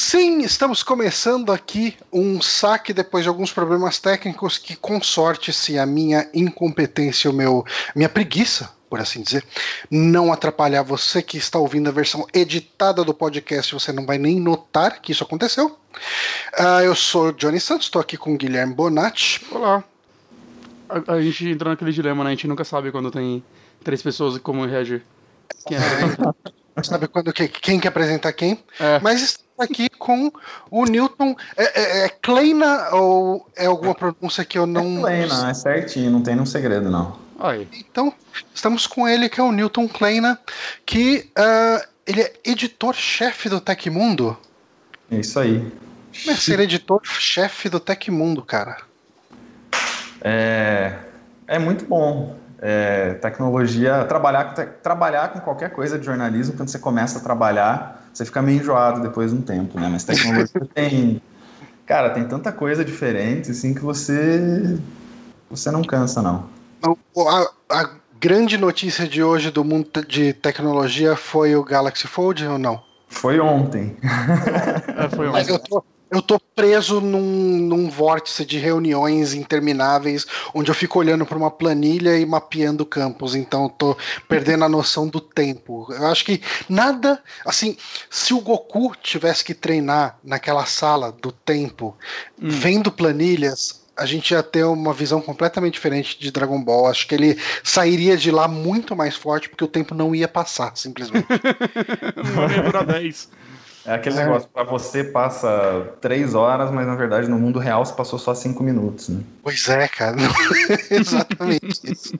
Sim, estamos começando aqui um saque depois de alguns problemas técnicos que, com sorte, se a minha incompetência, o meu, minha preguiça, por assim dizer, não atrapalhar você que está ouvindo a versão editada do podcast, você não vai nem notar que isso aconteceu. Uh, eu sou Johnny Santos, estou aqui com o Guilherme Bonatti. Olá. A, a, gente entrou naquele dilema, né? A gente nunca sabe quando tem três pessoas e como reagir. Quem é? sabe quando que, quem quer apresentar quem? É. Mas aqui com o Newton. É, é, é Kleina ou é alguma pronúncia que eu não. É Kleina, é certinho, não tem nenhum segredo, não. Aí. Então, estamos com ele, que é o Newton Kleina, que uh, ele é editor-chefe do Tecmundo. É isso aí. Como é ser editor-chefe do Tecmundo, cara? É, é muito bom. É, tecnologia, trabalhar, te, trabalhar com qualquer coisa de jornalismo, quando você começa a trabalhar, você fica meio enjoado depois de um tempo, né? Mas tecnologia tem. Cara, tem tanta coisa diferente, assim, que você. Você não cansa, não. A, a grande notícia de hoje do mundo de tecnologia foi o Galaxy Fold ou não? Foi ontem. é, foi ontem. Mas eu tô, eu tô preso num, num vórtice de reuniões intermináveis, onde eu fico olhando para uma planilha e mapeando campos, então eu tô perdendo a noção do tempo. Eu acho que nada, assim, se o Goku tivesse que treinar naquela sala do tempo, hum. vendo planilhas, a gente ia ter uma visão completamente diferente de Dragon Ball. Acho que ele sairia de lá muito mais forte, porque o tempo não ia passar, simplesmente. não ia durar 10. É aquele é. negócio, para você passa três horas, mas na verdade no mundo real você passou só cinco minutos, né? Pois é, cara. Exatamente isso.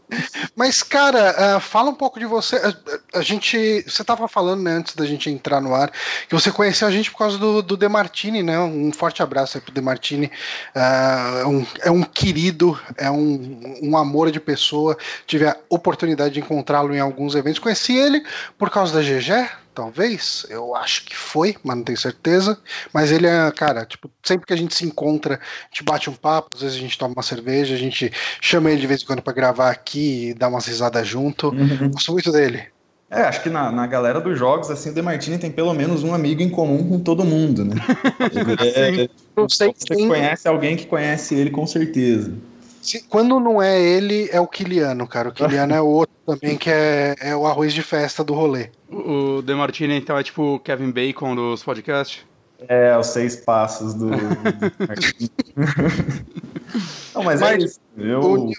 Mas, cara, uh, fala um pouco de você. A, a gente. Você estava falando, né, antes da gente entrar no ar, que você conheceu a gente por causa do, do Demartini, né? Um forte abraço aí pro Demartini. Uh, um, é um querido, é um, um amor de pessoa. Tive a oportunidade de encontrá-lo em alguns eventos. Conheci ele por causa da GG, talvez. Eu acho que foi, mas não tenho certeza. Mas ele é, cara, tipo, sempre que a gente se encontra, a gente bate um papo, às vezes a gente toma uma cerveja, a gente chama ele de vez em quando para gravar aqui e dar umas risadas junto. Uhum. Gosto muito dele. É, acho que na, na galera dos jogos, assim, o Demartini tem pelo menos um amigo em comum com todo mundo, né? é, não sei você conhece alguém que conhece ele com certeza. Se, quando não é ele, é o Kiliano, cara. O Kiliano é o outro também, que é, é o arroz de festa do rolê. O, o Martini, então, é tipo o Kevin Bacon dos podcasts? É, os seis passos do. não, mas, é mas é isso. Eu,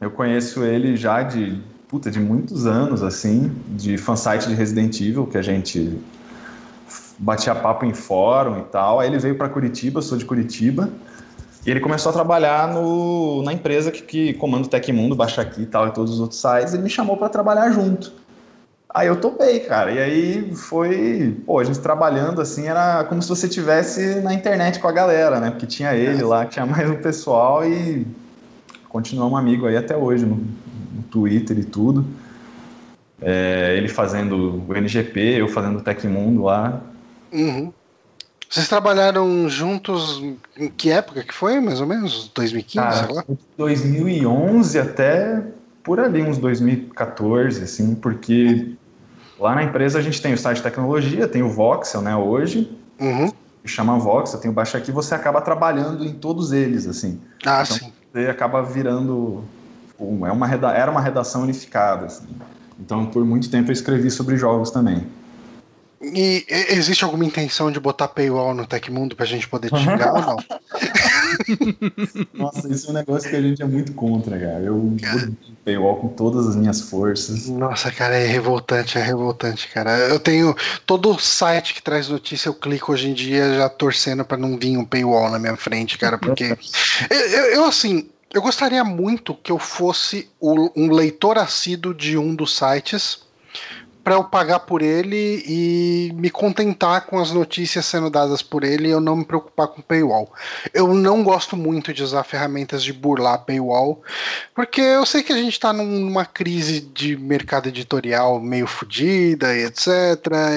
eu conheço ele já de, puta, de muitos anos, assim, de fansite de Resident Evil, que a gente batia papo em fórum e tal. Aí ele veio para Curitiba, sou de Curitiba. E ele começou a trabalhar no, na empresa que, que comanda o Tecmundo, Baixa Aqui e tal, e todos os outros sites. Ele me chamou para trabalhar junto. Aí eu topei, cara. E aí foi, pô, a gente trabalhando assim, era como se você tivesse na internet com a galera, né? Porque tinha ele lá, tinha mais um pessoal e continuamos amigo aí até hoje no, no Twitter e tudo. É, ele fazendo o NGP, eu fazendo o Tecmundo lá. Uhum. Vocês trabalharam juntos em que época que foi, mais ou menos? 2015, ah, sei lá? 2011 até por ali, uns 2014, assim, porque lá na empresa a gente tem o site de tecnologia, tem o Voxel, né, hoje, uhum. que chama Voxel, tem o Baixa Aqui, você acaba trabalhando em todos eles, assim. Ah, então, sim. Você acaba virando, é uma, era uma redação unificada, assim. Então, por muito tempo eu escrevi sobre jogos também. E existe alguma intenção de botar paywall no Tecmundo pra gente poder te xingar ou não? Nossa, isso é um negócio que a gente é muito contra, cara. Eu cara. paywall com todas as minhas forças. Nossa, cara, é revoltante, é revoltante, cara. Eu tenho todo site que traz notícia, eu clico hoje em dia já torcendo para não vir um paywall na minha frente, cara, porque eu, eu, eu assim, eu gostaria muito que eu fosse um leitor assíduo de um dos sites para eu pagar por ele e me contentar com as notícias sendo dadas por ele e eu não me preocupar com paywall. Eu não gosto muito de usar ferramentas de burlar paywall, porque eu sei que a gente está numa crise de mercado editorial meio fodida e etc.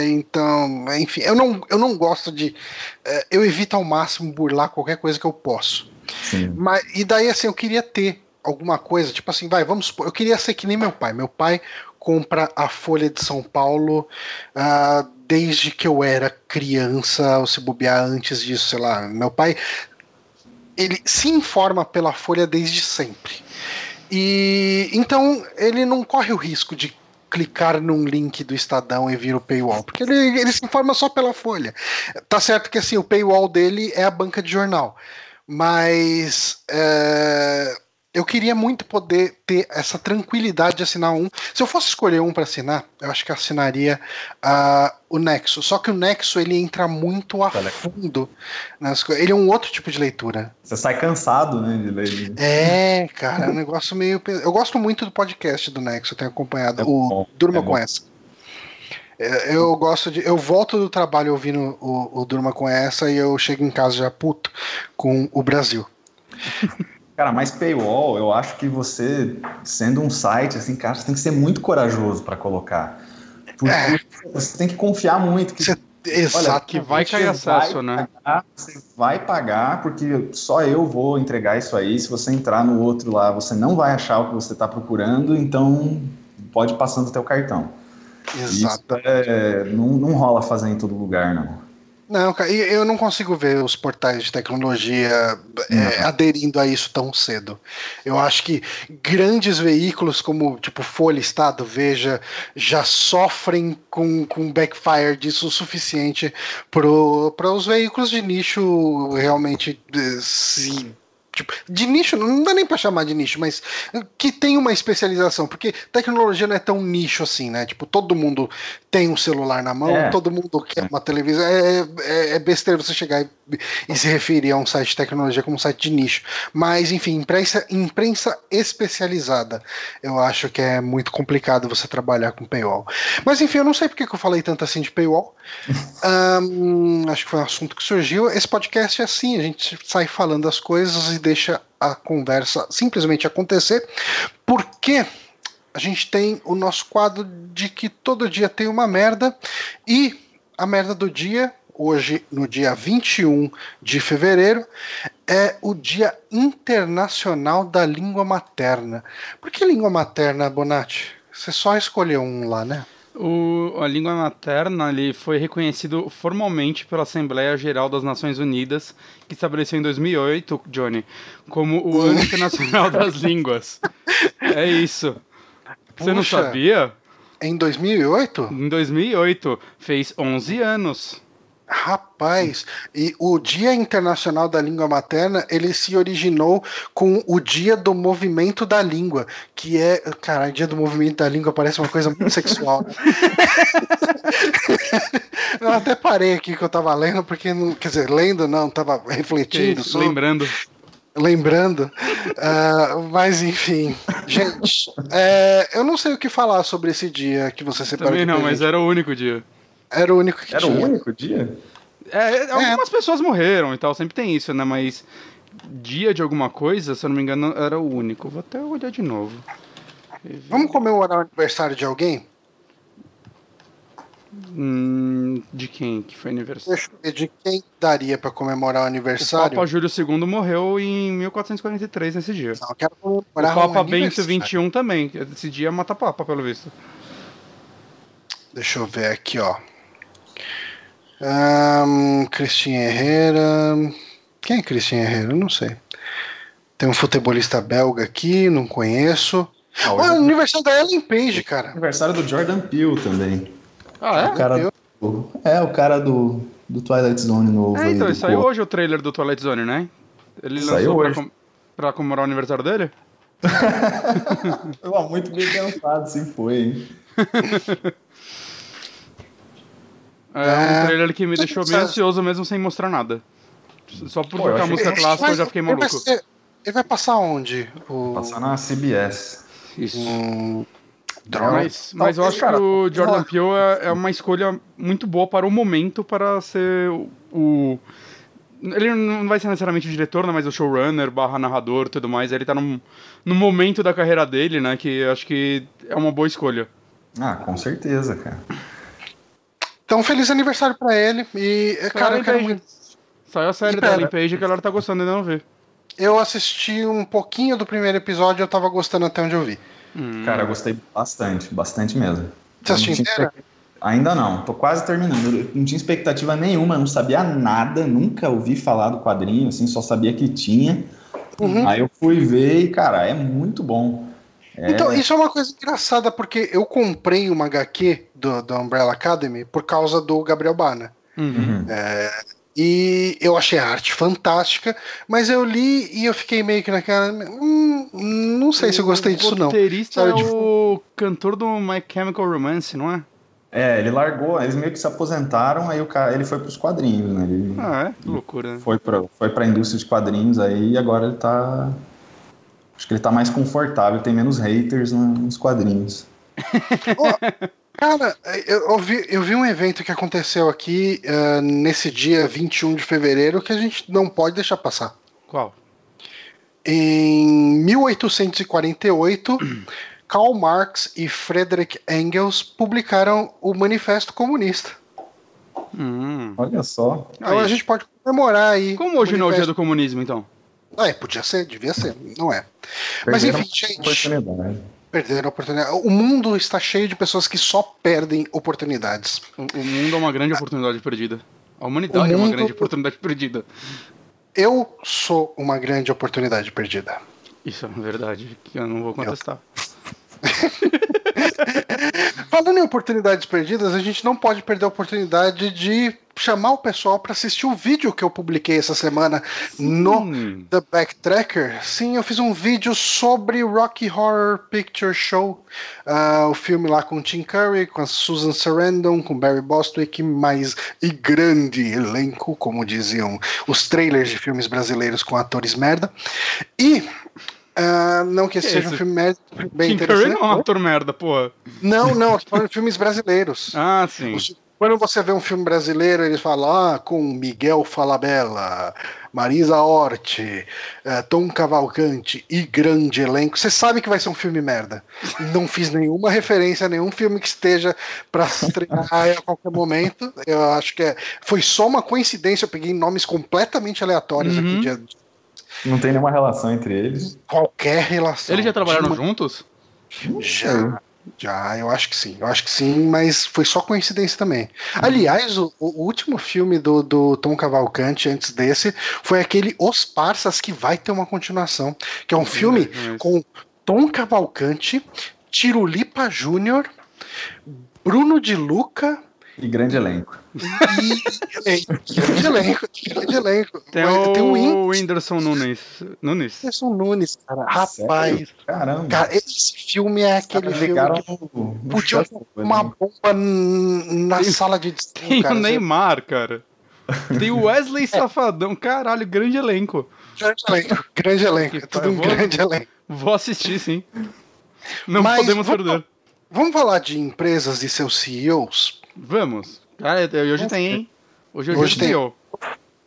Então, enfim, eu não, eu não gosto de. Eh, eu evito ao máximo burlar qualquer coisa que eu posso. Sim. Mas, e daí, assim, eu queria ter alguma coisa, tipo assim, vai, vamos supor, eu queria ser que nem meu pai. Meu pai compra a Folha de São Paulo uh, desde que eu era criança, ou se bobear antes disso, sei lá. Meu pai ele se informa pela Folha desde sempre. E então ele não corre o risco de clicar num link do Estadão e vir o paywall, porque ele, ele se informa só pela Folha. Tá certo que assim, o paywall dele é a banca de jornal, mas é, eu queria muito poder ter essa tranquilidade de assinar um. Se eu fosse escolher um para assinar, eu acho que assinaria uh, o Nexo. Só que o Nexo ele entra muito a fundo nas coisas. Ele é um outro tipo de leitura. Você sai cansado, né, de ler. É, cara, é um negócio meio. Eu gosto muito do podcast do Nexo, eu tenho acompanhado. É o Durma é com essa. É, eu gosto de. Eu volto do trabalho ouvindo o, o Durma com essa e eu chego em casa já puto com o Brasil. Cara, mas paywall, eu acho que você, sendo um site, assim, cara, você tem que ser muito corajoso para colocar. Porque é. você tem que confiar muito que. Você, exato, olha, que vai cair acesso, né? Pagar, você vai pagar, porque só eu vou entregar isso aí. Se você entrar no outro lá, você não vai achar o que você está procurando, então pode ir passando o teu cartão. Exato. Isso é, não, não rola fazer em todo lugar, não. Não, cara, eu não consigo ver os portais de tecnologia é, aderindo a isso tão cedo. Eu acho que grandes veículos como tipo Folha Estado, Veja, já sofrem com, com backfire disso o suficiente para os veículos de nicho realmente eh, se tipo, de nicho, não dá nem para chamar de nicho, mas que tem uma especialização, porque tecnologia não é tão nicho assim, né? Tipo, todo mundo tem um celular na mão, é. todo mundo quer uma televisão. É, é, é besteira você chegar e, e, se referir a um site de tecnologia como um site de nicho. Mas, enfim, imprensa, imprensa especializada. Eu acho que é muito complicado você trabalhar com paywall. Mas, enfim, eu não sei porque que eu falei tanto assim de paywall. um, acho que foi um assunto que surgiu. Esse podcast é assim, a gente sai falando as coisas e deixa a conversa simplesmente acontecer, porque a gente tem o nosso quadro de que todo dia tem uma merda e a merda do dia, hoje no dia 21 de fevereiro, é o Dia Internacional da Língua Materna. Por que língua materna, Bonatti? Você só escolheu um lá, né? O, a língua materna ele foi reconhecido formalmente pela Assembleia Geral das Nações Unidas, que estabeleceu em 2008, Johnny, como o Ano Internacional das Línguas. É isso. Você Puxa, não sabia? Em 2008? Em 2008. Fez 11 anos. Rapaz, e o Dia Internacional da Língua Materna, ele se originou com o Dia do Movimento da Língua, que é, cara, Dia do Movimento da Língua parece uma coisa muito sexual. Né? eu até parei aqui que eu tava lendo, porque, não, quer dizer, lendo não, tava refletindo sobre... Lembrando lembrando. Uh, mas enfim, gente, é, eu não sei o que falar sobre esse dia que você separou. Também não, mas era o único dia. Era o único que Era tinha. o único dia? É, é, algumas é. pessoas morreram e tal, sempre tem isso, né? Mas dia de alguma coisa, se eu não me engano, era o único. Vou até olhar de novo. Vamos comemorar o aniversário de alguém? Hum, de quem que foi aniversário? Deixa eu ver, de quem daria para comemorar o aniversário? O Papa Júlio II morreu em 1443 nesse dia. Não, quero comemorar o Papa um Bento XXI também. Esse dia mata Papa, pelo visto. Deixa eu ver aqui, ó. Um, Cristina Herrera. Quem é Cristina Herrera? Eu não sei. Tem um futebolista belga aqui, não conheço. Ah, o aniversário da Ellen Page, cara. Aniversário do Jordan Peele também. Ah, é? O cara do, é, o cara do, do Twilight Zone novo. É, então, saiu hoje o trailer do Twilight Zone, né? Ele saiu lançou hoje. Pra, pra comemorar o aniversário dele? Foi muito bem pensado, sim foi, hein? É um é. trailer que me deixou bem ansioso mesmo sem mostrar nada. Só por tocar a música clássica eu já fiquei maluco. Ele vai, ser, ele vai passar onde? O... Passar na CBS. Isso. Hum, mas, mas eu acho cara, que o Jordan Peele é, é, uma escolha muito boa para o momento para ser o. Ele não vai ser necessariamente o diretor, né, mas o showrunner, barra narrador e tudo mais. Ele tá no, no momento da carreira dele, né? Que acho que é uma boa escolha. Ah, com certeza, cara. Então, feliz aniversário pra ele. E, cara, eu quero muito. Saiu a série da Ellen Page que a galera tá gostando, ainda não vê. Eu assisti um pouquinho do primeiro episódio e eu tava gostando até onde eu vi. Hum. Cara, eu gostei bastante, bastante mesmo. Você assistiu inteira? Ainda não, tô quase terminando. Eu não tinha expectativa nenhuma, não sabia nada, nunca ouvi falar do quadrinho, assim, só sabia que tinha. Uhum. Aí eu fui ver e, cara, é muito bom. É... Então, isso é uma coisa engraçada, porque eu comprei uma HQ do, do Umbrella Academy por causa do Gabriel Bana. Uhum. É, e eu achei a arte fantástica, mas eu li e eu fiquei meio que naquela. Hum, não sei se eu gostei disso, não. O roteirista é o cantor do My Chemical Romance, não é? É, ele largou, eles meio que se aposentaram, aí o cara, ele foi para os quadrinhos, né? Ele, ah, é? Que loucura. Né? Foi para foi a indústria de quadrinhos aí e agora ele tá. Acho que ele tá mais confortável, tem menos haters nos quadrinhos. oh, cara, eu, eu, vi, eu vi um evento que aconteceu aqui uh, nesse dia 21 de fevereiro que a gente não pode deixar passar. Qual? Em 1848. Karl Marx e Friedrich Engels publicaram o Manifesto Comunista. Hum. Olha só. Então aí. a gente pode comemorar aí. Como hoje não é o dia do comunismo, então? É, podia ser, devia ser, não é. Mas enfim, gente. Perderam a oportunidade. O mundo está cheio de pessoas que só perdem oportunidades. O, o mundo é uma grande oportunidade perdida. A humanidade mundo... é uma grande oportunidade perdida. Eu sou uma grande oportunidade perdida. Isso é verdade, que eu não vou contestar. Eu... Falando em oportunidades perdidas, a gente não pode perder a oportunidade de chamar o pessoal para assistir o vídeo que eu publiquei essa semana Sim. no The Backtracker. Sim, eu fiz um vídeo sobre Rocky Horror Picture Show, uh, o filme lá com Tim Curry, com a Susan Sarandon, com Barry Bostwick, mais e grande elenco, como diziam os trailers de filmes brasileiros com atores merda. E Uh, não que seja um filme bem Tim interessante. Curry não é um ator merda, pô. Não, não, estou falando de filmes brasileiros. Ah, sim. Quando você vê um filme brasileiro, eles falam ah, com Miguel Falabella, Marisa Hort, uh, Tom Cavalcante e grande elenco. Você sabe que vai ser um filme merda. Não fiz nenhuma referência a nenhum filme que esteja para estrear a qualquer momento. Eu acho que é, foi só uma coincidência. Eu peguei nomes completamente aleatórios uhum. aqui de, não tem nenhuma relação entre eles. Qualquer relação. Eles já trabalharam juntos? Já. Já, eu acho que sim. Eu acho que sim, mas foi só coincidência também. Aliás, o, o, último filme do, do Tom Cavalcante antes desse foi aquele Os Parsas, que vai ter uma continuação. Que é um filme com Tom Cavalcante, Tirulipa Júnior, Bruno de Luca, e grande elenco. E grande elenco, grande elenco. Tem, o, tem o Whindersson Nunes. Nunes. Whindersson Nunes, cara. Rapaz. Caramba. Cara, esse filme é aquele filme que podia uma bomba na tem, sala de Tem cara, o Neymar, cara. Tem o Wesley é. Safadão. Caralho, grande elenco. Grande elenco, grande elenco. É tudo um vou, grande elenco. Vou assistir, sim. Não Mas podemos vamos, perder. Vamos falar de empresas e seus CEOs? Vamos. Cara, hoje tem, hein? Hoje, hoje, hoje tem. CEO.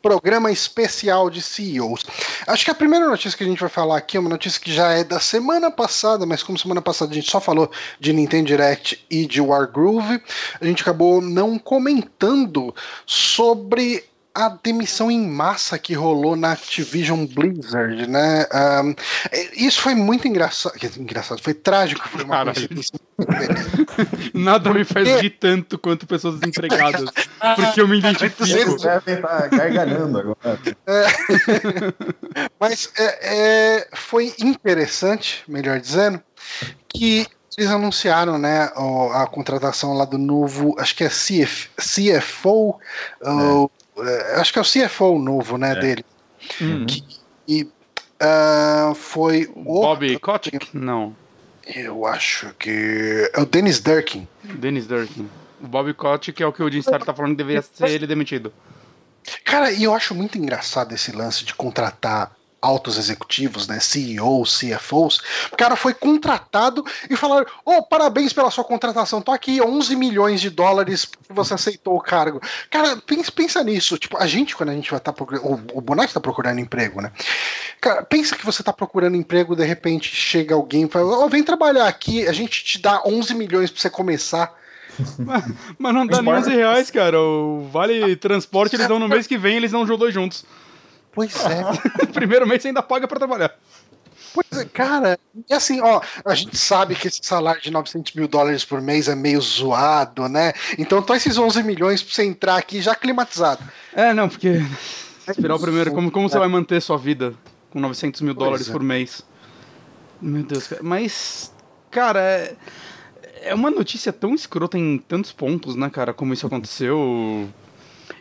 Programa especial de CEOs. Acho que a primeira notícia que a gente vai falar aqui é uma notícia que já é da semana passada, mas como semana passada a gente só falou de Nintendo Direct e de Wargroove, a gente acabou não comentando sobre a demissão em massa que rolou na Activision Blizzard, né? Um, isso foi muito engraçado. Engraçado, foi trágico. Foi uma Nada me faz rir tanto quanto pessoas desempregadas. Porque eu me identifico. Eles devem estar gargalhando agora. É, mas é, é, foi interessante, melhor dizendo, que eles anunciaram né, a contratação lá do novo, acho que é CF, CFO, é. É, acho que é o CFO novo, né, é. dele. Uhum. Que, e uh, foi o. Bobby Kotick? Não. Eu acho que. É o Dennis Durkin. Dennis Durkin. O Bobby Kotick é o que o Jim Starr tá falando que deveria ser ele demitido. Cara, e eu acho muito engraçado esse lance de contratar altos executivos, né, CEOs, CFOs, o cara foi contratado e falaram: "Oh, parabéns pela sua contratação. Tô aqui 11 milhões de dólares que você aceitou o cargo". Cara, pensa, pensa nisso, tipo, a gente quando a gente vai estar tá procurando, o, o Bonatti tá procurando emprego, né? Cara, pensa que você tá procurando emprego, de repente chega alguém e fala: "Oh, vem trabalhar aqui, a gente te dá 11 milhões para você começar". mas, mas, não dá nem 11 reais, cara. O vale transporte eles dão no mês que vem, eles dão os dois juntos. Pois é. Primeiro mês você ainda paga pra trabalhar. Pois é, cara, e assim, ó, a gente sabe que esse salário de 900 mil dólares por mês é meio zoado, né? Então, tô esses 11 milhões pra você entrar aqui já climatizado. É, não, porque. Esperar o primeiro. Como, como você vai manter sua vida com 900 mil dólares é. por mês? Meu Deus, mas. Cara, é, é uma notícia tão escrota em tantos pontos, né, cara? Como isso aconteceu.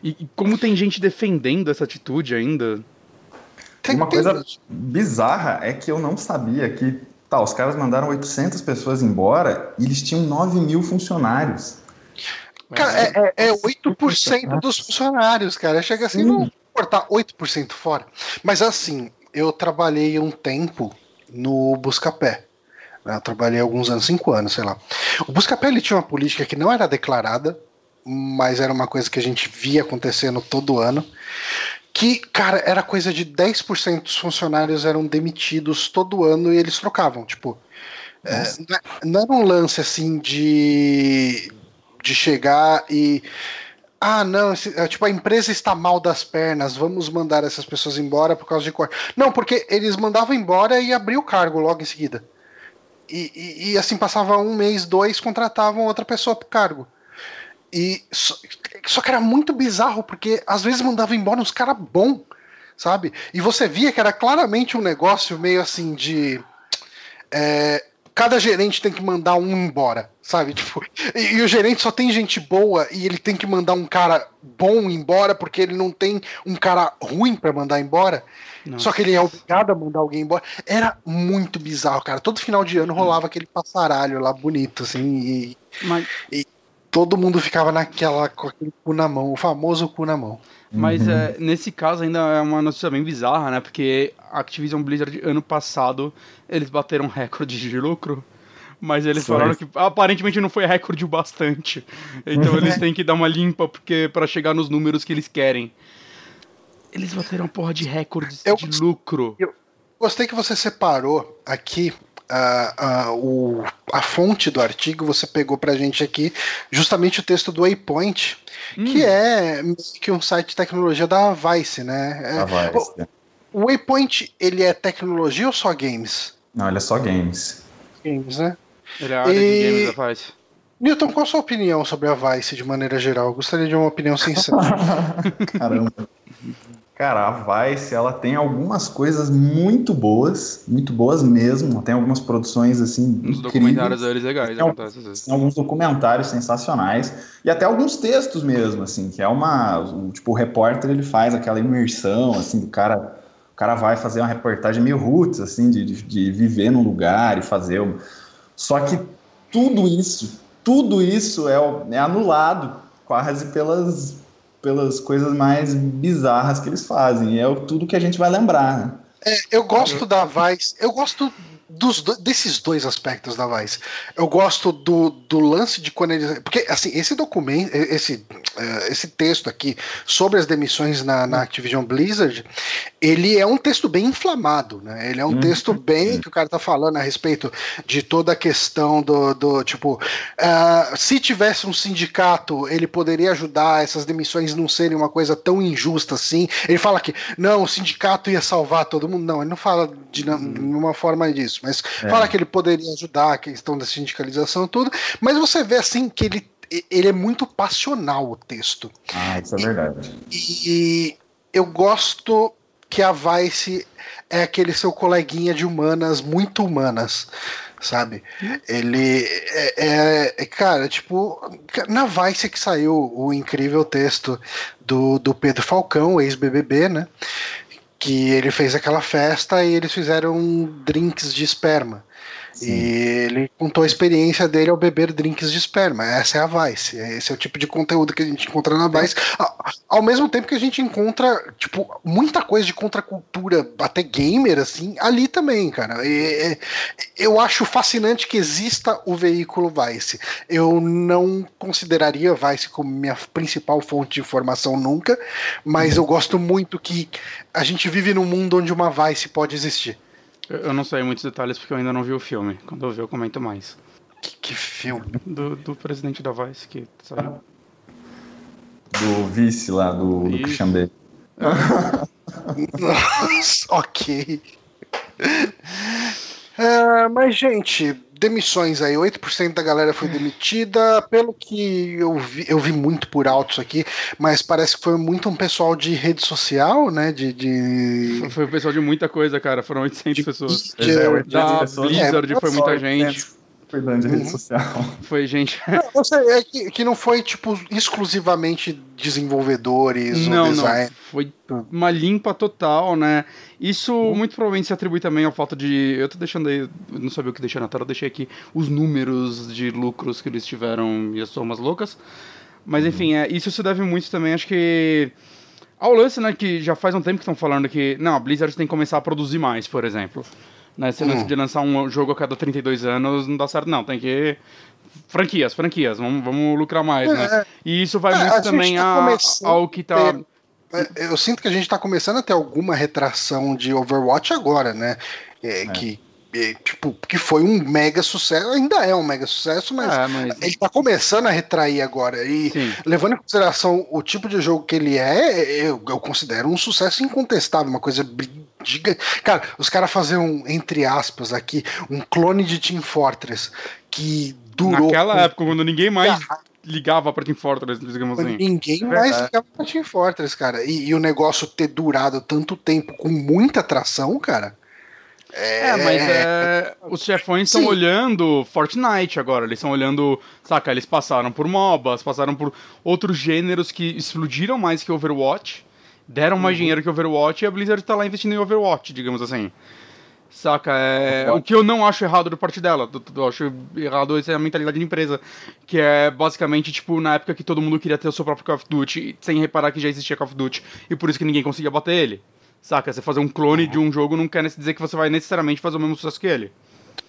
E, e como tem gente defendendo essa atitude ainda. Tem, Uma tem... coisa bizarra é que eu não sabia que tá, os caras mandaram 800 pessoas embora e eles tinham 9 mil funcionários. Cara, é, é, é 8% dos funcionários, cara. Chega assim, Sim. não cortar 8% fora. Mas assim, eu trabalhei um tempo no Buscapé. Eu trabalhei alguns anos, cinco anos, sei lá. O Buscapé ele tinha uma política que não era declarada, mas era uma coisa que a gente via acontecendo todo ano, que, cara, era coisa de 10% dos funcionários eram demitidos todo ano e eles trocavam. Tipo, é, é, não era um lance assim de, de chegar e. Ah, não, é, tipo, a empresa está mal das pernas, vamos mandar essas pessoas embora por causa de corte. Não, porque eles mandavam embora e abriam o cargo logo em seguida. E, e, e assim passava um mês, dois, contratavam outra pessoa pro cargo. E só, só, que era muito bizarro, porque às vezes mandava embora uns caras bom, sabe? E você via que era claramente um negócio meio assim de. É, cada gerente tem que mandar um embora, sabe? Tipo, e, e, o gerente só tem gente boa e ele tem que mandar um cara bom embora porque ele não tem um cara ruim para mandar embora. Nossa. Só que ele é obrigado a mandar alguém embora. Era muito bizarro, cara. Todo final de ano rolava aquele passaralho lá bonito, assim. E, Mas... e todo mundo ficava naquela com aquele cu na mão, o famoso cu na mão. Mas uhum. é, nesse caso ainda é uma notícia bem bizarra, né? Porque a Activision Blizzard ano passado eles bateram recorde de lucro. Mas eles falaram que aparentemente não foi recorde o bastante. Então eles têm que dar uma limpa porque para chegar nos números que eles querem. Eles bateram porra de recordes eu, de lucro. Eu gostei que você separou aqui a, a, o, a fonte do artigo, você pegou pra gente aqui justamente o texto do Waypoint, hum. que é que um site de tecnologia da Vice, né? É, a Vice. O, o Waypoint, ele é tecnologia ou só games? Não, ele é só games. Games, né? Ele é a área e... de games da Vice. Newton, qual a sua opinião sobre a Vice de maneira geral? Eu gostaria de uma opinião sincera. Caramba. Cara, a Vice, ela tem algumas coisas muito boas, muito boas mesmo. Tem algumas produções, assim, Os documentários deles legais, tem, tem alguns documentários sensacionais. E até alguns textos mesmo, assim, que é uma... Tipo, o repórter, ele faz aquela imersão, assim, do cara... O cara vai fazer uma reportagem meio roots, assim, de, de, de viver num lugar e fazer... Um... Só que tudo isso, tudo isso é, é anulado quase pelas pelas coisas mais bizarras que eles fazem. É tudo que a gente vai lembrar. Né? É, eu gosto da Vice, eu gosto dos, desses dois aspectos da Vice. Eu gosto do, do lance de quando eles. Porque, assim, esse documento, esse, uh, esse texto aqui sobre as demissões na, na, Activision Blizzard, ele é um texto bem inflamado, né? Ele é um uhum. texto bem que o cara tá falando a respeito de toda a questão do, do tipo, uh, se tivesse um sindicato, ele poderia ajudar essas demissões não serem uma coisa tão injusta assim. Ele fala que não, o sindicato ia salvar todo mundo. Não, ele não fala de nenhuma forma disso mas é. fala que ele poderia ajudar a questão da sindicalização e tudo, mas você vê assim que ele, ele é muito passional o texto. Ah, isso é verdade. E, e eu gosto que a Vice é aquele seu coleguinha de humanas muito humanas, sabe? Ele é, é, é, cara, tipo, na Vice que saiu o incrível texto do, do Pedro Falcão, ex-BBB, né? Que ele fez aquela festa e eles fizeram drinks de esperma. Sim. E ele contou a experiência dele ao beber drinks de esperma. Essa é a Vice. Esse é o tipo de conteúdo que a gente encontra na Vice. Ao mesmo tempo que a gente encontra, tipo, muita coisa de contracultura, até gamer, assim, ali também, cara. E, eu acho fascinante que exista o veículo Vice. Eu não consideraria Vice como minha principal fonte de informação nunca, mas eu gosto muito que a gente vive num mundo onde uma Vice pode existir. Eu não sei muitos detalhes porque eu ainda não vi o filme. Quando eu ver, eu comento mais. Que, que filme? Do, do presidente da Vice que saiu. Do vice lá, do, do Christian Bale. Nossa, ok. É, mas, gente, demissões aí, 8% da galera foi demitida, pelo que eu vi, eu vi muito por alto isso aqui, mas parece que foi muito um pessoal de rede social, né, de... de... Foi o pessoal de muita coisa, cara, foram 800 de, pessoas. De, é, da pessoas. Blizzard é, foi muita gente. Foi de rede uhum. social. Foi gente. Não, é que, que não foi, tipo, exclusivamente desenvolvedores não, ou design. Não, foi uma limpa total, né? Isso uhum. muito provavelmente se atribui também ao fato de. Eu tô deixando aí. Não sabia o que deixar na tela, eu deixei aqui os números de lucros que eles tiveram e as somas loucas. Mas enfim, é, isso se deve muito também, acho que. Ao lance, né, que já faz um tempo que estão falando que. Não, a Blizzard tem que começar a produzir mais, por exemplo. Né? Você hum. de lançar um jogo a cada 32 anos não dá certo, não. Tem que. Franquias, franquias, vamos, vamos lucrar mais, né? é, né? E isso vai é, muito também tá a, ao que tá. É, eu sinto que a gente tá começando a ter alguma retração de Overwatch agora, né? É, é. Que tipo, que foi um mega sucesso, ainda é um mega sucesso, mas, é, mas... ele tá começando a retrair agora. E Sim. levando em consideração o tipo de jogo que ele é, eu, eu considero um sucesso incontestável, uma coisa gigante. Cara, os caras faziam, entre aspas, aqui, um clone de Team Fortress que durou. Naquela época, quando ninguém mais. ligava pra Team Fortress, digamos assim. Ninguém mais ligava pra Team Fortress, cara. E, e o negócio ter durado tanto tempo com muita atração, cara. É, é mas é, os chefões estão olhando Fortnite agora. Eles estão olhando. Saca, eles passaram por MOBAs, passaram por outros gêneros que explodiram mais que Overwatch, deram mais uhum. dinheiro que Overwatch e a Blizzard tá lá investindo em Overwatch, digamos assim. Saca? É, o que eu não acho errado da parte dela. Eu acho errado essa é a mentalidade de empresa. Que é basicamente, tipo, na época que todo mundo queria ter o seu próprio Call of Duty, sem reparar que já existia Call of Duty, e por isso que ninguém conseguia bater ele. Saca? Você fazer um clone de um jogo não quer dizer que você vai necessariamente fazer o mesmo sucesso que ele.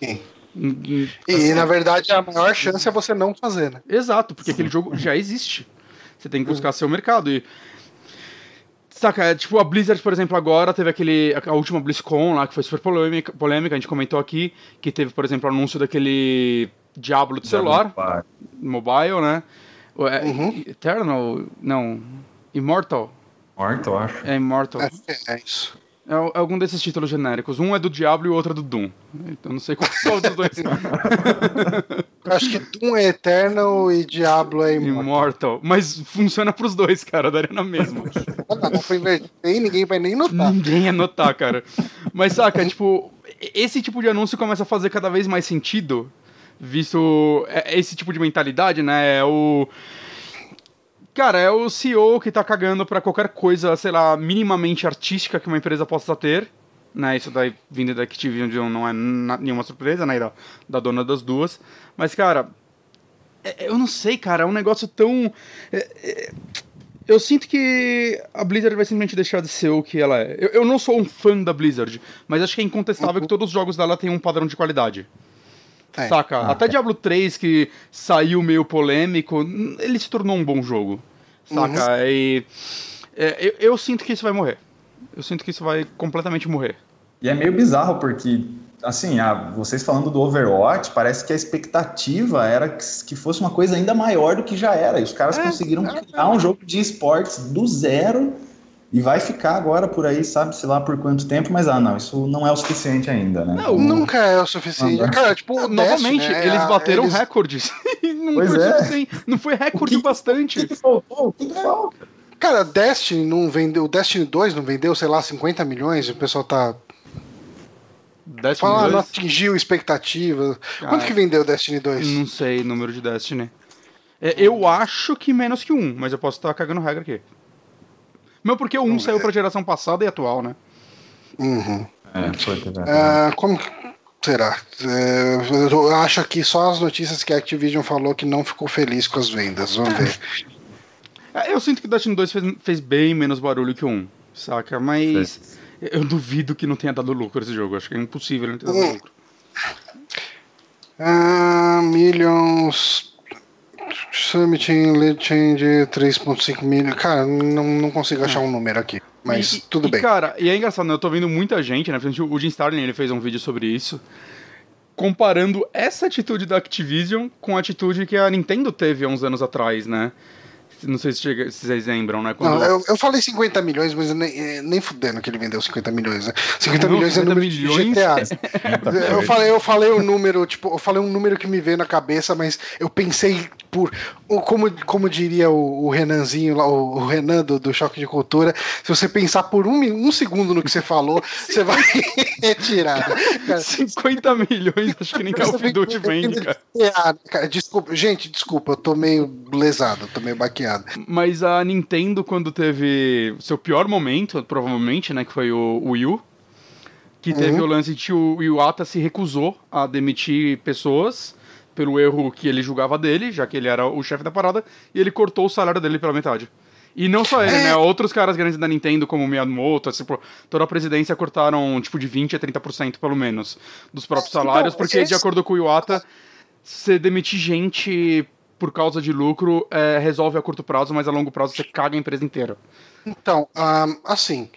Sim. E, e, assim, na verdade a maior chance é você não fazer, né? Exato, porque aquele jogo já existe. Você tem que buscar uhum. seu mercado. E. Saca, é, tipo, a Blizzard, por exemplo, agora teve aquele. A última BlizzCon lá, que foi super polêmica, polêmica, a gente comentou aqui, que teve, por exemplo, o anúncio daquele Diablo de celular. Mobile, né? É, uhum. Eternal. Não. Immortal. Immortal, acho. É Immortal. É, é isso. É algum desses títulos genéricos. Um é do Diablo e o outro é do Doom. Então não sei qual, qual dos dois. acho que Doom é Eternal e Diablo é Immortal. Immortal. Mas funciona pros dois, cara. Daria na mesma. não, não foi invertido. Ninguém vai nem notar. Ninguém ia notar, cara. Mas saca, tipo, esse tipo de anúncio começa a fazer cada vez mais sentido. Visto é, esse tipo de mentalidade, né? É o Cara, é o CEO que tá cagando pra qualquer coisa, sei lá, minimamente artística que uma empresa possa ter. Né, isso daí vindo da Activision não é nenhuma surpresa, né? Da, da dona das duas. Mas, cara, é, eu não sei, cara, é um negócio tão. É, é, eu sinto que a Blizzard vai simplesmente deixar de ser o que ela é. Eu, eu não sou um fã da Blizzard, mas acho que é incontestável uhum. que todos os jogos dela têm um padrão de qualidade. É. Saca? Ah, Até é. Diablo 3, que saiu meio polêmico, ele se tornou um bom jogo. Saca? Uhum. E. É, eu, eu sinto que isso vai morrer. Eu sinto que isso vai completamente morrer. E é meio bizarro, porque assim, vocês falando do Overwatch, parece que a expectativa era que, que, fosse uma coisa ainda maior do que já era. E os caras é, conseguiram é, criar um jogo de esportes do zero e vai ficar agora por aí, sabe, sei lá por quanto tempo, mas ah, não, isso não é o suficiente ainda, né? Não, nunca é o suficiente. Cara, tipo, novamente, né? eles bateram eles... recordes. não pois foi é. suficiente. Não foi recorde que, bastante. O que, faltou? O que, que falta? Cara, Destiny não vendeu. O Destiny 2 não vendeu, sei lá, 50 milhões, o pessoal tá. Destiny Fala, 2? não atingiu expectativa. Ah, Quanto que vendeu o Destiny 2? Não sei, número de Destiny. É, eu acho que menos que um, mas eu posso estar cagando regra aqui. Mesmo porque o 1 saiu pra geração passada e atual, né? Uhum. É, foi uh, como será? É, eu acho que só as notícias que a Activision falou que não ficou feliz com as vendas. Vamos ver. É, eu sinto que o Destiny 2 fez, fez, bem menos barulho que o 1, saca? Mas é. eu duvido que não tenha dado lucro esse jogo. Acho que é impossível não ter dado hum. lucro. Uh, millions Submitting lead change 3.5 milhões. Cara, não, não consigo achar um número aqui. Mas e, tudo e, bem. Cara, e é engraçado, né? Eu tô vendo muita gente, né? O Jim Starlin ele fez um vídeo sobre isso. Comparando essa atitude da Activision com a atitude que a Nintendo teve há uns anos atrás, né? Não sei se, chega, se vocês lembram, né? Quando... Não, eu, eu falei 50 milhões, mas nem, eh, nem fudendo que ele vendeu 50 milhões, né? 50 não, milhões 50 é número milhões? de GTA. eu, falei, eu falei um número, tipo, eu falei um número que me veio na cabeça, mas eu pensei por. Como, como diria o, o Renanzinho, lá, o, o Renan do, do, Choque de Cultura, se você pensar por um, um segundo no que você falou, você vai retirar. Cara. 50 milhões, acho que nem Call of Duty vende, cara. Desculpa, gente, desculpa, eu tô meio lesado, tô meio baqueado. Mas a Nintendo, quando teve seu pior momento, provavelmente, né, que foi o, o Wii U, que teve uhum. o lance de o Iwata se recusou a demitir pessoas pelo erro que ele julgava dele, já que ele era o chefe da parada, e ele cortou o salário dele pela metade. E não só ele, é... né? Outros caras grandes da Nintendo, como o Miyamoto, assim, toda a presidência cortaram, tipo, de 20% a 30% pelo menos dos próprios então, salários, porque, esse... de acordo com o Iwata, você demitir gente por causa de lucro é, resolve a curto prazo, mas a longo prazo você caga a empresa inteira. Então, um, assim,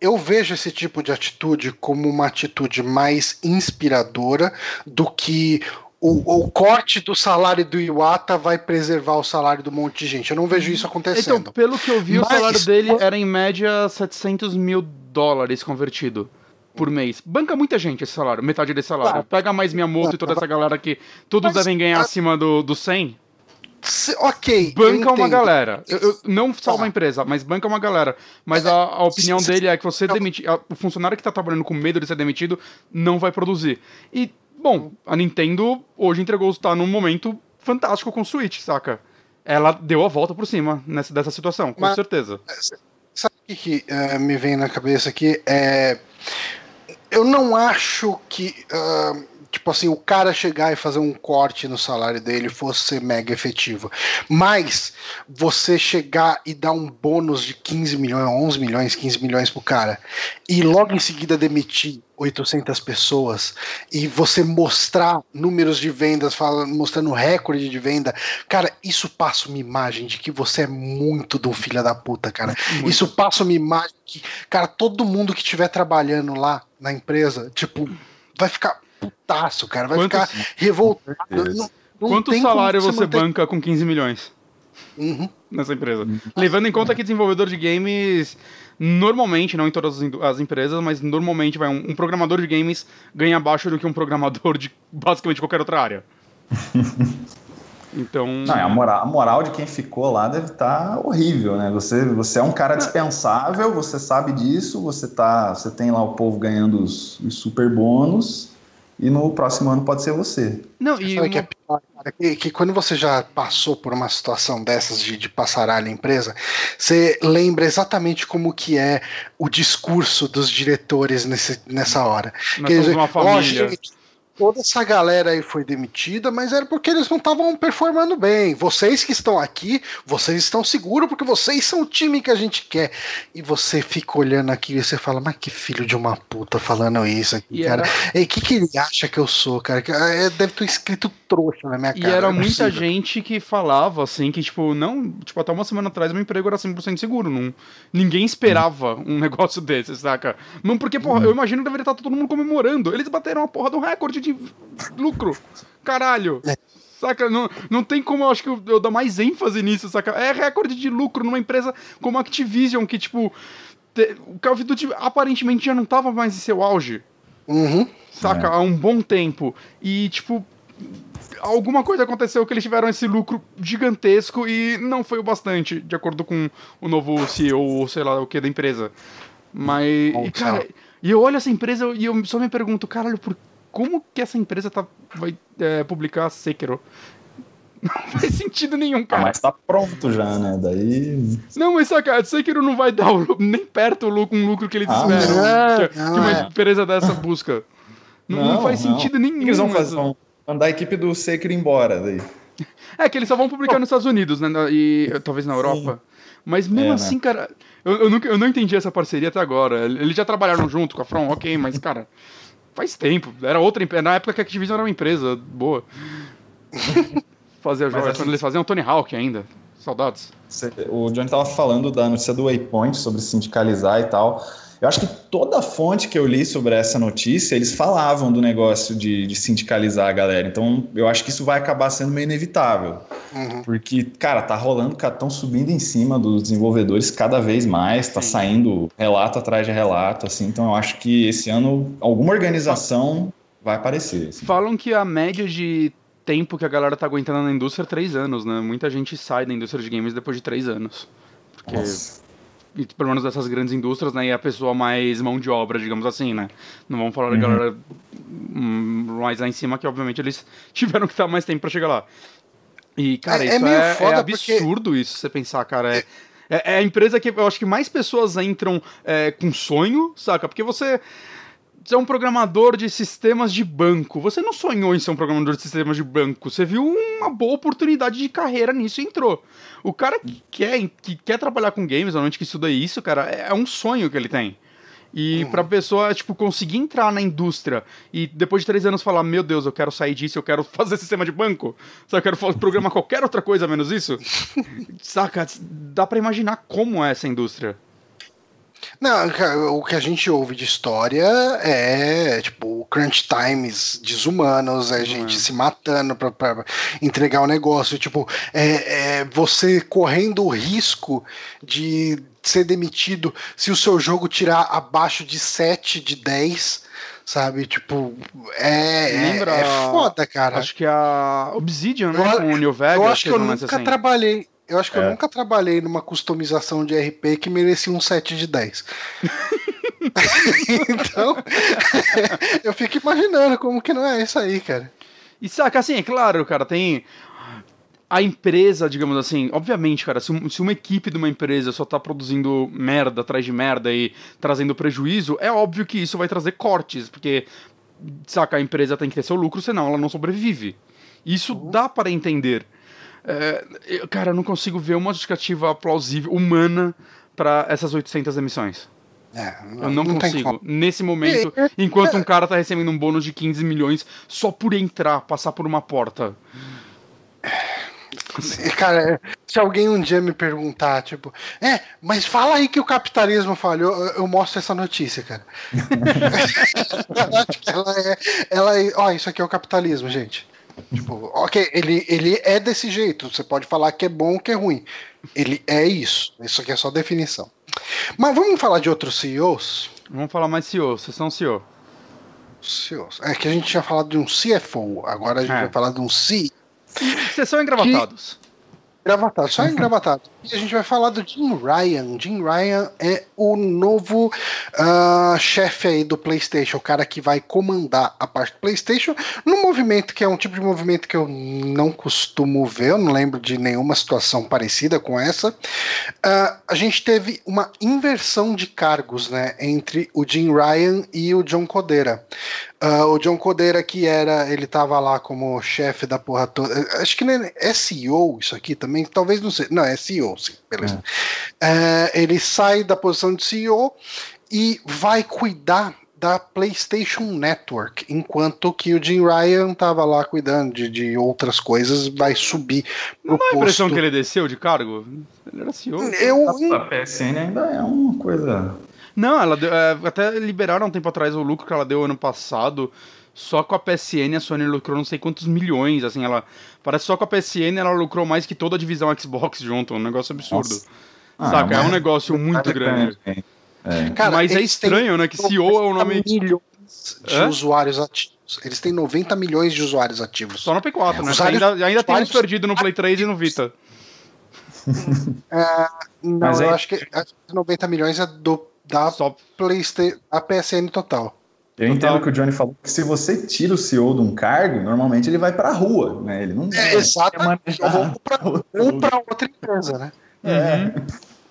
eu vejo esse tipo de atitude como uma atitude mais inspiradora do que o, o, corte do salário do Iwata vai preservar o salário do monte de gente. Eu não vejo isso acontecendo. Então, pelo que eu vi, Mas... o salário dele era em média 700 mil dólares convertido por mês. Banca muita gente esse salário, metade desse salário. Claro. Pega mais minha moto e toda essa galera que todos Mas, devem ganhar acima do, do 100. Se, ok. Banca uma galera. Eu, eu, não salva tá. a empresa, mas banca uma galera. Mas a, a opinião dele é que você demitir. O funcionário que tá trabalhando com medo de ser demitido não vai produzir. E Bom, a Nintendo hoje entregou, tá num momento fantástico com o Switch, saca? Ela deu a volta por cima nessa, dessa situação, com Mas, certeza. Sabe o que, que uh, me vem na cabeça aqui? É, eu não acho que. Uh, tipo assim, o cara chegar e fazer um corte no salário dele fosse mega efetivo. Mas você chegar e dar um bônus de 15 milhões, 11 milhões, 15 milhões pro cara e logo em seguida demitir 800 pessoas e você mostrar números de vendas, fala, mostrando recorde de venda, cara, isso passa uma imagem de que você é muito do filho da puta, cara. Muito. Isso passa uma imagem que, cara, todo mundo que estiver trabalhando lá na empresa, tipo, vai ficar putaço, cara. Vai Quantos... ficar revoltado. Não, não Quanto salário você, você banca com 15 milhões? Uhum. Nessa empresa. Uhum. Levando em conta que desenvolvedor de games, normalmente, não em todas as empresas, mas normalmente vai um, um programador de games ganha abaixo do que um programador de basicamente qualquer outra área. Então. Não, a, moral, a moral de quem ficou lá deve estar tá horrível, né? Você, você é um cara dispensável, você sabe disso, você, tá, você tem lá o povo ganhando os, os super bônus e no próximo ano pode ser você. Não, e uma... que, é que, que, quando você já passou por uma situação dessas de, de passar a empresa, você lembra exatamente como que é o discurso dos diretores nesse, nessa hora. Nós Quer dizer, uma família. Oh, gente, toda essa galera aí foi demitida, mas era porque eles não estavam performando bem. Vocês que estão aqui, vocês estão seguros porque vocês são o time que a gente quer. E você fica olhando aqui e você fala, mas que filho de uma puta falando isso aqui, e cara. o que, que ele acha que eu sou, cara? É, deve ter escrito trouxa na minha cara. E era muita gente que falava assim, que tipo, não, tipo, até uma semana atrás meu emprego era 100% seguro. Não, ninguém esperava hum. um negócio desse, saca? Não, porque, porra, hum. eu imagino que deveria estar todo mundo comemorando. Eles bateram a porra do recorde de lucro. Caralho. É. Saca? Não, não tem como eu acho que eu, eu dar mais ênfase nisso, saca? É recorde de lucro numa empresa como a Activision, que, tipo, te, o Call of Duty aparentemente já não tava mais em seu auge. Uhum. Saca? É. Há um bom tempo. E, tipo, alguma coisa aconteceu que eles tiveram esse lucro gigantesco e não foi o bastante, de acordo com o novo CEO ou sei lá o que da empresa. Mas, e, cara, e eu olho essa empresa e eu só me pergunto, caralho, por como que essa empresa tá, vai é, publicar Sekiro? Não faz sentido nenhum, ah, cara. Ah, mas tá pronto já, né? Daí. Não, mas saca, Sekiro não vai dar o, nem perto o lucro, um lucro que eles ah, esperam. Não, que, não, que, uma é. empresa dessa busca. Não, não faz sentido nenhum. Eles vão fazer? Vão mandar a equipe do Sekiro embora daí. É que eles só vão publicar nos Estados Unidos, né? E talvez na Europa. Sim. Mas mesmo é, assim, né? cara, eu, eu, nunca, eu não entendi essa parceria até agora. Eles já trabalharam junto com a From, ok, mas, cara, faz tempo. Era outra empresa. Na época que a Activision era uma empresa boa. Fazia jogos. Assim, quando eles faziam Tony Hawk ainda. Saudades. O Johnny tava falando da notícia do Waypoint sobre sindicalizar e tal. Eu acho que toda fonte que eu li sobre essa notícia, eles falavam do negócio de, de sindicalizar a galera. Então, eu acho que isso vai acabar sendo meio inevitável. Uhum. Porque, cara, tá rolando, estão subindo em cima dos desenvolvedores cada vez mais, tá Sim. saindo relato atrás de relato, assim. Então, eu acho que esse ano alguma organização vai aparecer. Assim. Falam que a média de tempo que a galera tá aguentando na indústria é três anos, né? Muita gente sai da indústria de games depois de três anos. Porque, Nossa. Pelo menos dessas grandes indústrias, né? E a pessoa mais mão de obra, digamos assim, né? Não vamos falar uhum. da galera hum, mais lá em cima, que obviamente eles tiveram que estar mais tempo para chegar lá. E, cara, é, é isso é, é, é absurdo porque... isso, você pensar, cara. É, é, é, a empresa que eu acho que mais pessoas entram é, com sonho, saca? Porque você é um programador de sistemas de banco. Você não sonhou em ser um programador de sistemas de banco. Você viu uma boa oportunidade de carreira nisso e entrou. O cara que quer, que quer trabalhar com games, normalmente que estuda isso, cara, é um sonho que ele tem. E uhum. pra pessoa, tipo, conseguir entrar na indústria e depois de três anos falar, meu Deus, eu quero sair disso, eu quero fazer sistema de banco, só eu quero programar qualquer outra coisa menos isso. Saca? Dá pra imaginar como é essa indústria. Não, o que a gente ouve de história é tipo crunch times desumanos, é gente se matando pra, pra, entregar o negócio, tipo, é, é você correndo o risco de ser demitido se o seu jogo tirar abaixo de 7 de 10 sabe? Tipo, é, é Lembra, é, foda, cara. Acho que a Obsidian, né, eu, com o New Vegas. Eu acho que eu nunca assim. trabalhei, eu acho que é. eu nunca trabalhei numa customização de RP que merecia um 7 de 10. então, eu fico imaginando como que não é isso aí, cara. E saca, assim, é claro, cara, tem a empresa, digamos assim, obviamente, cara, se, se, uma equipe de uma empresa só tá produzindo merda atrás de merda e trazendo prejuízo, é óbvio que isso vai trazer cortes, porque, saca, a empresa tem que ter seu lucro, senão ela não sobrevive. Isso uhum. dá para entender. É, eu, cara, eu não consigo ver uma justificativa plausível, humana, para essas 800 emissões. É, não, eu não, não consigo. Nesse momento, enquanto um cara tá recebendo um bônus de 15 milhões só por entrar, passar por uma porta. Cara, se alguém um dia me perguntar, tipo, é, mas fala aí que o capitalismo falhou, eu, eu mostro essa notícia, cara. ela é, ela é, ó, isso aqui é o capitalismo, gente. Tipo, ok, ele, ele é desse jeito. Você pode falar que é bom ou que é ruim. Ele é isso. Isso aqui é só definição. Mas vamos falar de outros CEOs? Vamos falar mais CEOs. Vocês são CEO. CEOs. É que a gente tinha falado de um CFO. Agora a gente é. vai falar de um CEO. Vocês são engravatados. Engravatado, só engravatado. A gente vai falar do Jim Ryan. Jim Ryan é o novo uh, chefe aí do PlayStation, o cara que vai comandar a parte do PlayStation, num movimento que é um tipo de movimento que eu não costumo ver, eu não lembro de nenhuma situação parecida com essa. Uh, a gente teve uma inversão de cargos, né, entre o Jim Ryan e o John Codera. Uh, o John Codera, que era, ele tava lá como chefe da porra toda. Acho que é CEO isso aqui também, talvez não seja. Não, é Sim, beleza. É. Uh, ele sai da posição de CEO e vai cuidar da PlayStation Network, enquanto que o Jim Ryan tava lá cuidando de, de outras coisas, vai subir Não dá a impressão que ele desceu de cargo? Ele era CEO. Eu... A PSN ainda é uma coisa não, ela deu, é, até liberaram um tempo atrás o lucro que ela deu ano passado. Só com a PSN a Sony lucrou não sei quantos milhões, assim, ela. Parece só com a PSN ela lucrou mais que toda a divisão Xbox junto, um negócio absurdo. Ah, Saca? É um negócio muito grande. É. Cara, mas é estranho, né? Que CEO é o nome. milhões de Hã? usuários ativos. Eles têm 90 milhões de usuários ativos. Só no P4, é, né? Usuários, ainda ainda tem uns perdidos no Play 3 e no Vita. É, não, mas eu acho que 90 milhões é do da Só... PlayStation, a PSN total. Eu entendo total. que o Johnny falou que se você tira o CEO de um cargo, normalmente ele vai para a rua, né? Ele não é, exatamente. Ou para outra empresa, né? É. Uhum.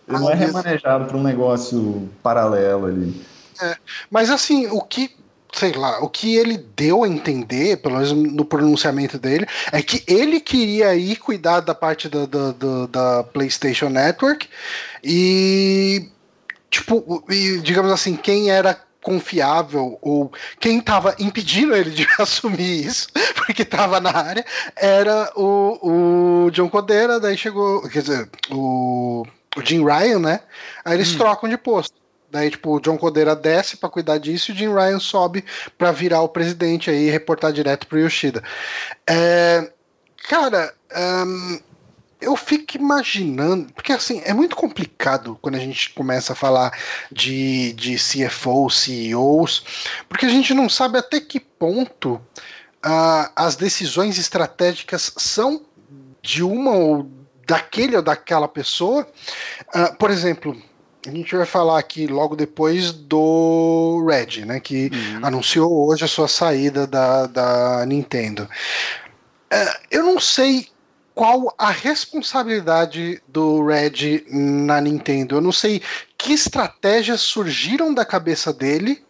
Ele não é remanejado para um negócio paralelo ali. É, mas assim, o que sei lá, o que ele deu a entender, pelo menos no pronunciamento dele, é que ele queria ir cuidar da parte da, da, da, da PlayStation Network e tipo, digamos assim, quem era confiável ou quem estava impedindo ele de assumir isso, porque estava na área, era o, o John Codera, daí chegou, quer dizer, o, o Jim Ryan, né? Aí eles hum. trocam de posto. Daí, tipo, o John Codera desce para cuidar disso e o Jim Ryan sobe para virar o presidente aí e reportar direto pro Yoshida. É, cara, um, eu fico imaginando, porque assim, é muito complicado quando a gente começa a falar de, de CFOs, CEOs, porque a gente não sabe até que ponto uh, as decisões estratégicas são de uma ou daquele ou daquela pessoa. Uh, por exemplo, a gente vai falar aqui logo depois do Red, né? Que uhum. anunciou hoje a sua saída da, da Nintendo. Uh, eu não sei qual a responsabilidade do Red na Nintendo. Eu não sei que estratégias surgiram da cabeça dele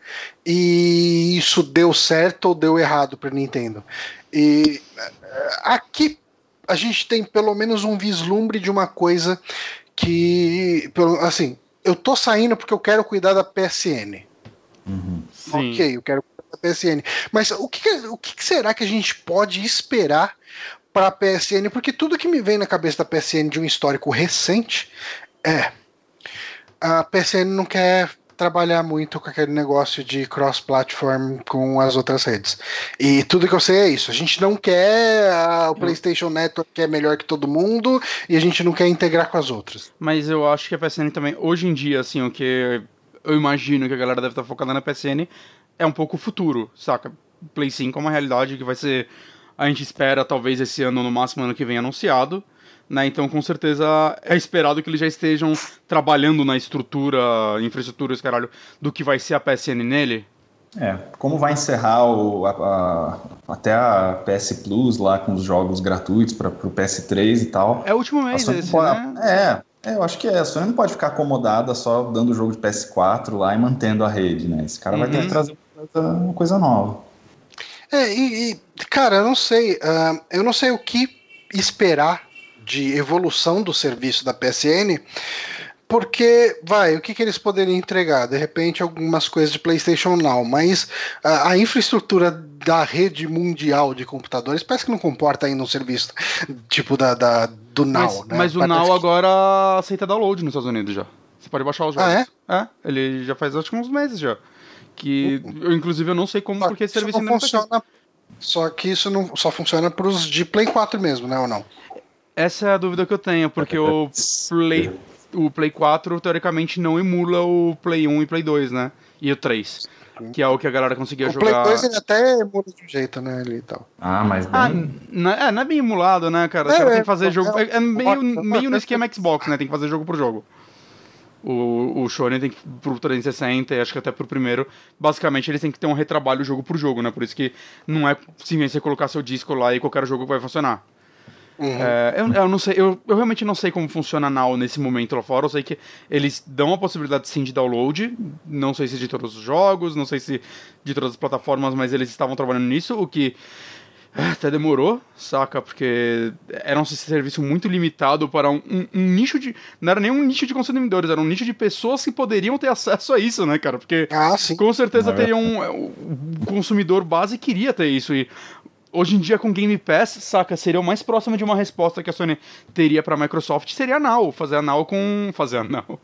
e isso deu certo ou deu errado para Nintendo. E uh, aqui a gente tem pelo menos um vislumbre de uma coisa que, assim, eu tô saindo porque eu quero cuidar da PSN. Uhum. Ok, eu quero cuidar da PSN. Mas o que, o que será que a gente pode esperar para a PSN? Porque tudo que me vem na cabeça da PSN de um histórico recente é a PSN não quer trabalhar muito com aquele negócio de cross-platform com as outras redes. E tudo que eu sei é isso. A gente não quer o PlayStation Network que é melhor que todo mundo e a gente não quer integrar com as outras. Mas eu acho que a PSN também, hoje em dia, assim, o que eu imagino que a galera deve estar focada na PSN é um pouco o futuro, saca? Play 5 é uma realidade que vai ser. A gente espera, talvez esse ano, no máximo ano que vem, anunciado. Né? Então, com certeza, é esperado que eles já estejam trabalhando na estrutura, infraestrutura, caralho, do que vai ser a PSN nele. É, como vai encerrar o, a, a, até a PS Plus lá com os jogos gratuitos para o PS3 e tal. É o último mês esse, pode, né? É, é, eu acho que é. A Sony não pode ficar acomodada só dando o jogo de PS4 lá e mantendo a rede, né? Esse cara uhum. vai ter que uhum. trazer uma coisa, uma coisa nova. É, e, e, cara, eu não sei. Uh, eu não sei o que esperar de evolução do serviço da PSN, porque, vai, o que, que eles poderiam entregar? De repente, algumas coisas de PlayStation Now, mas a, a, infraestrutura da rede mundial de computadores parece que não comporta ainda um serviço tipo da, da do Now. Mas, né? mas o Now que... agora aceita download nos Estados Unidos já. Pode baixar os jogos. Ah, é? É, ele já faz acho que uns meses já. Que, uhum. eu, inclusive, eu não sei como, porque esse serviço não tá funciona. Só que isso não só funciona para os de Play 4 mesmo, né? Ou não? Essa é a dúvida que eu tenho, porque o Play, o Play 4 teoricamente não emula o Play 1 e Play 2, né? E o 3. Que é o que a galera conseguia o jogar. O Play 2 ele até emula de um jeito, né? Ali e tal. Ah, mas ah, bem... Ah, não, é, não é bem emulado, né, cara? É, cara tem que fazer é, jogo. É, é meio, meio no esquema Xbox, né? Tem que fazer jogo por jogo. O, o Shonen tem que pro 360 e acho que até pro primeiro. Basicamente, eles têm que ter um retrabalho jogo por jogo, né? Por isso que não é simplesmente você colocar seu disco lá e qualquer jogo vai funcionar. Uhum. É, eu, eu, não sei, eu, eu, realmente não sei como funciona a Now nesse momento lá fora. Eu sei que eles dão a possibilidade sim de download. Não sei se de todos os jogos, não sei se de todas as plataformas, mas eles estavam trabalhando nisso, o que é, até demorou, saca? Porque era um serviço muito limitado para um, um, um, nicho de. Não era nem um nicho de consumidores, era um nicho de pessoas que poderiam ter acesso a isso, né, cara? Porque ah, com certeza é. teria um. O consumidor base queria ter isso. E hoje em dia com Game Pass, saca, seria o mais próximo de uma resposta que a Sony teria para a Microsoft, seria a Now, fazer a Now com fazer a Now.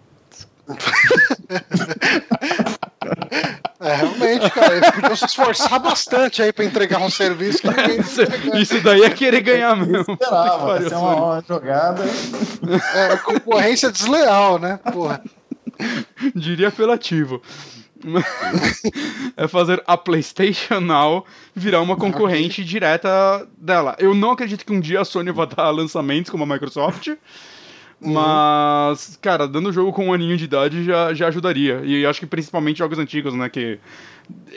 É, realmente, cara, eles podiam se esforçar bastante aí pra entregar um serviço que ninguém Isso daí é querer ganhar mesmo. Esperava, é uma, uma jogada. É, concorrência desleal, né? Porra. Diria apelativo. é fazer a PlayStation Now virar uma concorrente direta dela. Eu não acredito que um dia a Sony vá dar lançamentos como a Microsoft. Uhum. Mas, cara, dando o jogo com um aninho de idade já, já ajudaria. E acho que principalmente jogos antigos, né? Que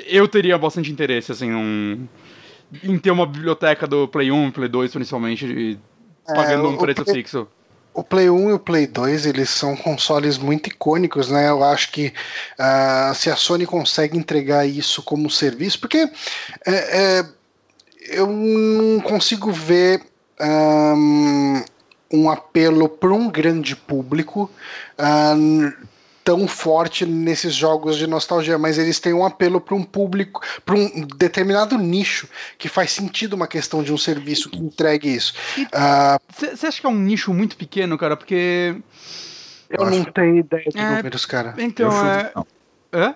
eu teria bastante interesse, assim, um, em ter uma biblioteca do Play 1, Play 2, principalmente, pagando é, um preço Play, fixo o Play 1 e o Play 2 eles são consoles muito icônicos, né? Eu acho que uh, se a Sony consegue entregar isso como serviço, porque é, é, eu não consigo ver um, um apelo para um grande público. Uh, tão forte nesses jogos de nostalgia, mas eles têm um apelo para um público, para um determinado nicho que faz sentido uma questão de um serviço que entregue isso. Você uh... acha que é um nicho muito pequeno, cara? Porque Eu, eu não tenho ideia de é, números, cara. Então, é. Hã?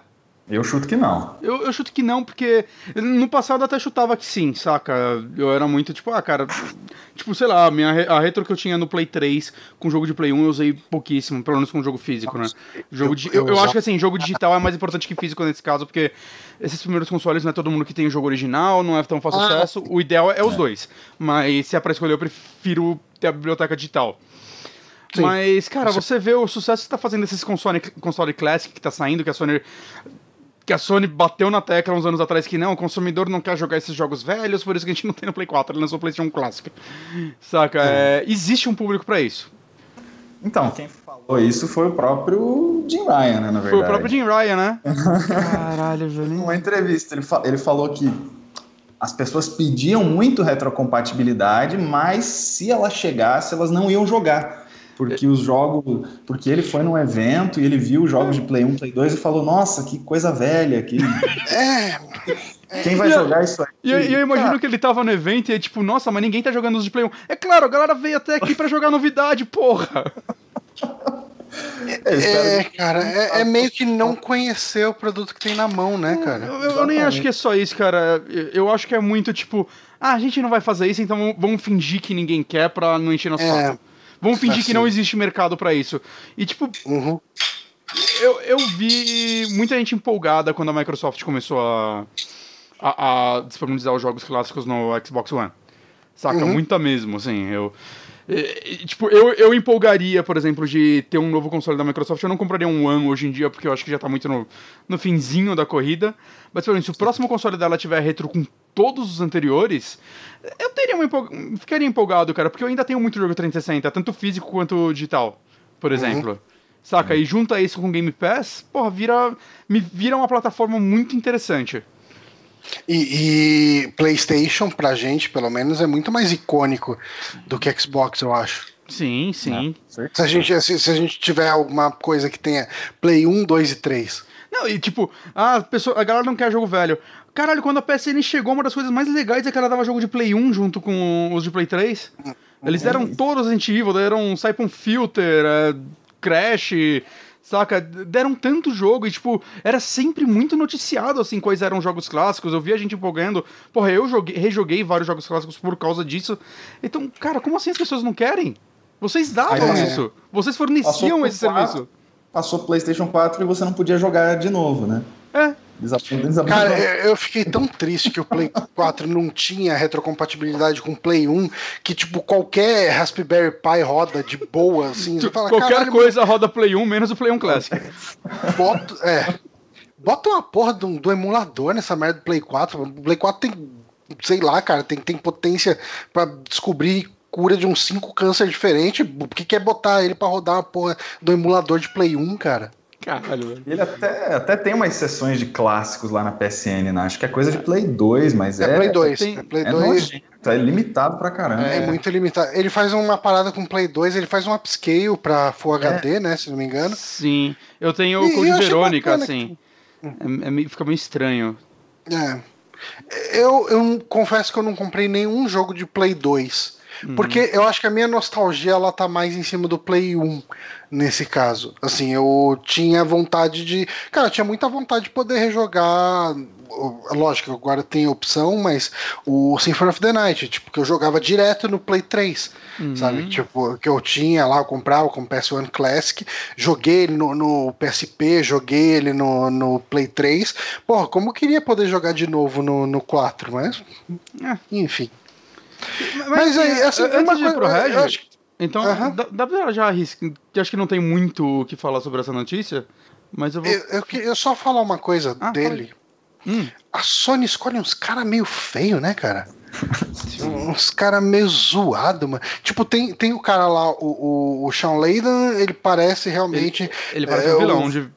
Eu chuto que não. Eu, eu chuto que não, porque no passado até chutava que sim, saca? Eu era muito tipo, ah, cara. Tipo, sei lá, a, minha, a retro que eu tinha no Play 3 com jogo de Play 1 eu usei pouquíssimo, pelo menos com jogo físico, né? Jogo eu, eu, eu acho que assim, jogo digital é mais importante que físico nesse caso, porque esses primeiros consoles não é todo mundo que tem o jogo original, não é tão fácil ah. acesso. O ideal é, é os dois. Mas se é pra escolher, eu prefiro ter a biblioteca digital. Sim. Mas, cara, você vê o sucesso que tá fazendo esses console, console Classic que tá saindo, que a Sony que a Sony bateu na tecla uns anos atrás que não, o consumidor não quer jogar esses jogos velhos, por isso que a gente não tem no Play 4, ele lançou o PlayStation Clássico. Saca? É, existe um público para isso. Então, quem falou isso foi o próprio Jim Ryan, né, na verdade. Foi o próprio Jim Ryan, né? Caralho, Julinho. Uma entrevista, ele, fa ele falou que as pessoas pediam muito retrocompatibilidade, mas se ela chegasse, elas não iam jogar. Porque os jogos. Porque ele foi num evento e ele viu os jogos de Play 1, Play 2 e falou: Nossa, que coisa velha. Que... É. Quem vai jogar isso aí? E eu, eu imagino Cara. que ele tava no evento e é tipo, nossa, mas ninguém tá jogando os de Play 1. É claro, a galera veio até aqui pra jogar novidade, porra! É, é cara, é, é, meio que não conhecer o produto que tem na mão, né, cara? Eu, eu, eu, nem acho que é só isso, cara. Eu acho que é muito tipo, ah, a gente não vai fazer isso, então vamos fingir que ninguém quer pra não encher nosso é. saco. Vamos fingir assim. que não existe mercado para isso. E, tipo, uhum. eu, eu vi muita gente empolgada quando a Microsoft começou a, a, a disponibilizar os jogos clássicos no Xbox One. Saca? Uhum. Muita mesmo, assim. Eu. Tipo, eu, eu empolgaria, por exemplo, de ter um novo console da Microsoft. Eu não compraria um One hoje em dia, porque eu acho que já tá muito no, no finzinho da corrida. Mas, por exemplo, se o próximo console dela tiver retro com todos os anteriores, eu teria uma empolg... ficaria empolgado, cara, porque eu ainda tenho muito jogo 360, tanto físico quanto digital, por uhum. exemplo. Uhum. Saca? Uhum. E junta isso com Game Pass, porra, vira, me vira uma plataforma muito interessante. E, e, PlayStation, pra gente, pelo menos, é muito mais icônico do que Xbox, eu acho. Sim, sim. É, se, a gente, se, se, a gente tiver alguma coisa que tenha Play 1, 2 e 3. Não, e tipo, a, pessoa, a galera não quer jogo velho. Caralho, quando a PSN chegou, uma das coisas mais legais é que ela dava jogo de Play 1 junto com os de Play 3. Eles deram uhum. todos Resident Evil, deram Siphon Filter, uh, Crash, saca? Deram tanto jogo e, tipo, era sempre muito noticiado, assim, quais eram jogos clássicos. Eu vi a gente empolgando. Porra, eu joguei, rejoguei vários jogos clássicos por causa disso. Então, cara, como assim as pessoas não querem? Vocês davam é. isso. Vocês forneciam esse 4, serviço. Passou PlayStation 4 e você não podia jogar de novo, né? É. Cara, eu fiquei tão triste que o Play 4 não tinha retrocompatibilidade com o Play 1, que, tipo, qualquer Raspberry Pi roda de boa, assim. Fala, qualquer coisa roda Play 1, menos o Play 1 Classic. Bota, é, bota uma porra do, do emulador nessa merda do Play 4. O Play 4 tem, sei lá, cara, tem, tem potência para descobrir cura de uns 5 câncer diferentes. Por que quer botar ele para rodar uma porra do emulador de Play 1, cara? Caralho, Ele até, até tem umas sessões de clássicos lá na PSN, né? Acho que é coisa de Play 2, mas é. É Play 2. Tem, é, Play é 2. Nojento, é limitado pra caramba. É, é, muito limitado. Ele faz uma parada com Play 2, ele faz um upscale pra Full é. HD, né? Se não me engano. Sim. Eu tenho o Code Verônica, assim. Que... É, meio, fica meio estranho. É. Eu, eu confesso que eu não comprei nenhum jogo de Play 2. Uhum. Porque eu acho que a minha nostalgia ela tá mais em cima do Play 1 nesse caso. Assim, eu tinha vontade de. Cara, eu tinha muita vontade de poder rejogar. Lógico, agora tem opção, mas o Symphony of the Night, tipo, que eu jogava direto no Play 3, uhum. sabe? Tipo, que eu tinha lá, eu comprava com o PS1 Classic, joguei ele no, no, PSP, joguei ele no, no Play 3. Porra, como eu queria poder jogar de novo no, no 4, mas. É. Enfim. Mas, mas aí, assim, antes uma de ir pro Regi, acho... então uh -huh. dá, dá pra já arriscar. Acho que não tem muito o que falar sobre essa notícia, mas eu vou. Eu, eu, eu só falar uma coisa ah, dele. Hum. A Sony escolhe uns caras meio feio, né, cara? uns caras meio zoado, mano. Tipo, tem, tem o cara lá, o, o, o Sean Layden, ele parece realmente. Ele, ele parece é, um vilão o... de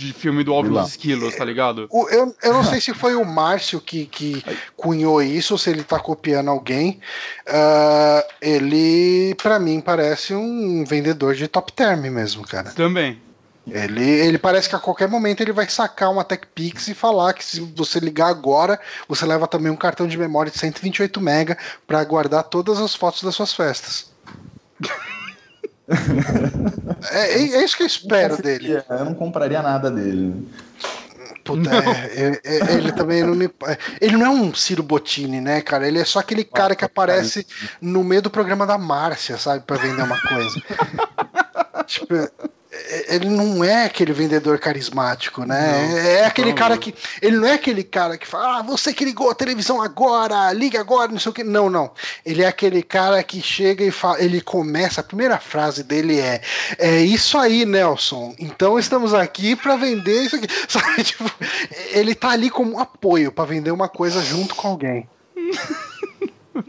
de filme do Alvin dos Esquilos, tá ligado? O, eu, eu não sei se foi o Márcio que, que cunhou isso, ou se ele tá copiando alguém. Uh, ele, para mim, parece um vendedor de top term mesmo, cara. Também. Ele, ele parece que a qualquer momento ele vai sacar uma TechPix e falar que se você ligar agora, você leva também um cartão de memória de 128 MB para guardar todas as fotos das suas festas. é, é, é, isso que eu espero dele. Eu não compraria nada dele. Puta, é, é, é, ele também não me. Ele não é um Ciro Bottini, né, cara? Ele é só aquele cara que aparece no meio do programa da Márcia, sabe, para vender uma coisa. tipo, ele não é aquele vendedor carismático, né? Não, é aquele não, cara que. Ele não é aquele cara que fala, ah, você que ligou a televisão agora, liga agora, não sei o que. Não, não. Ele é aquele cara que chega e fala. Ele começa, a primeira frase dele é: É isso aí, Nelson. Então estamos aqui para vender isso aqui. Sabe, tipo, ele tá ali como um apoio para vender uma coisa junto com alguém.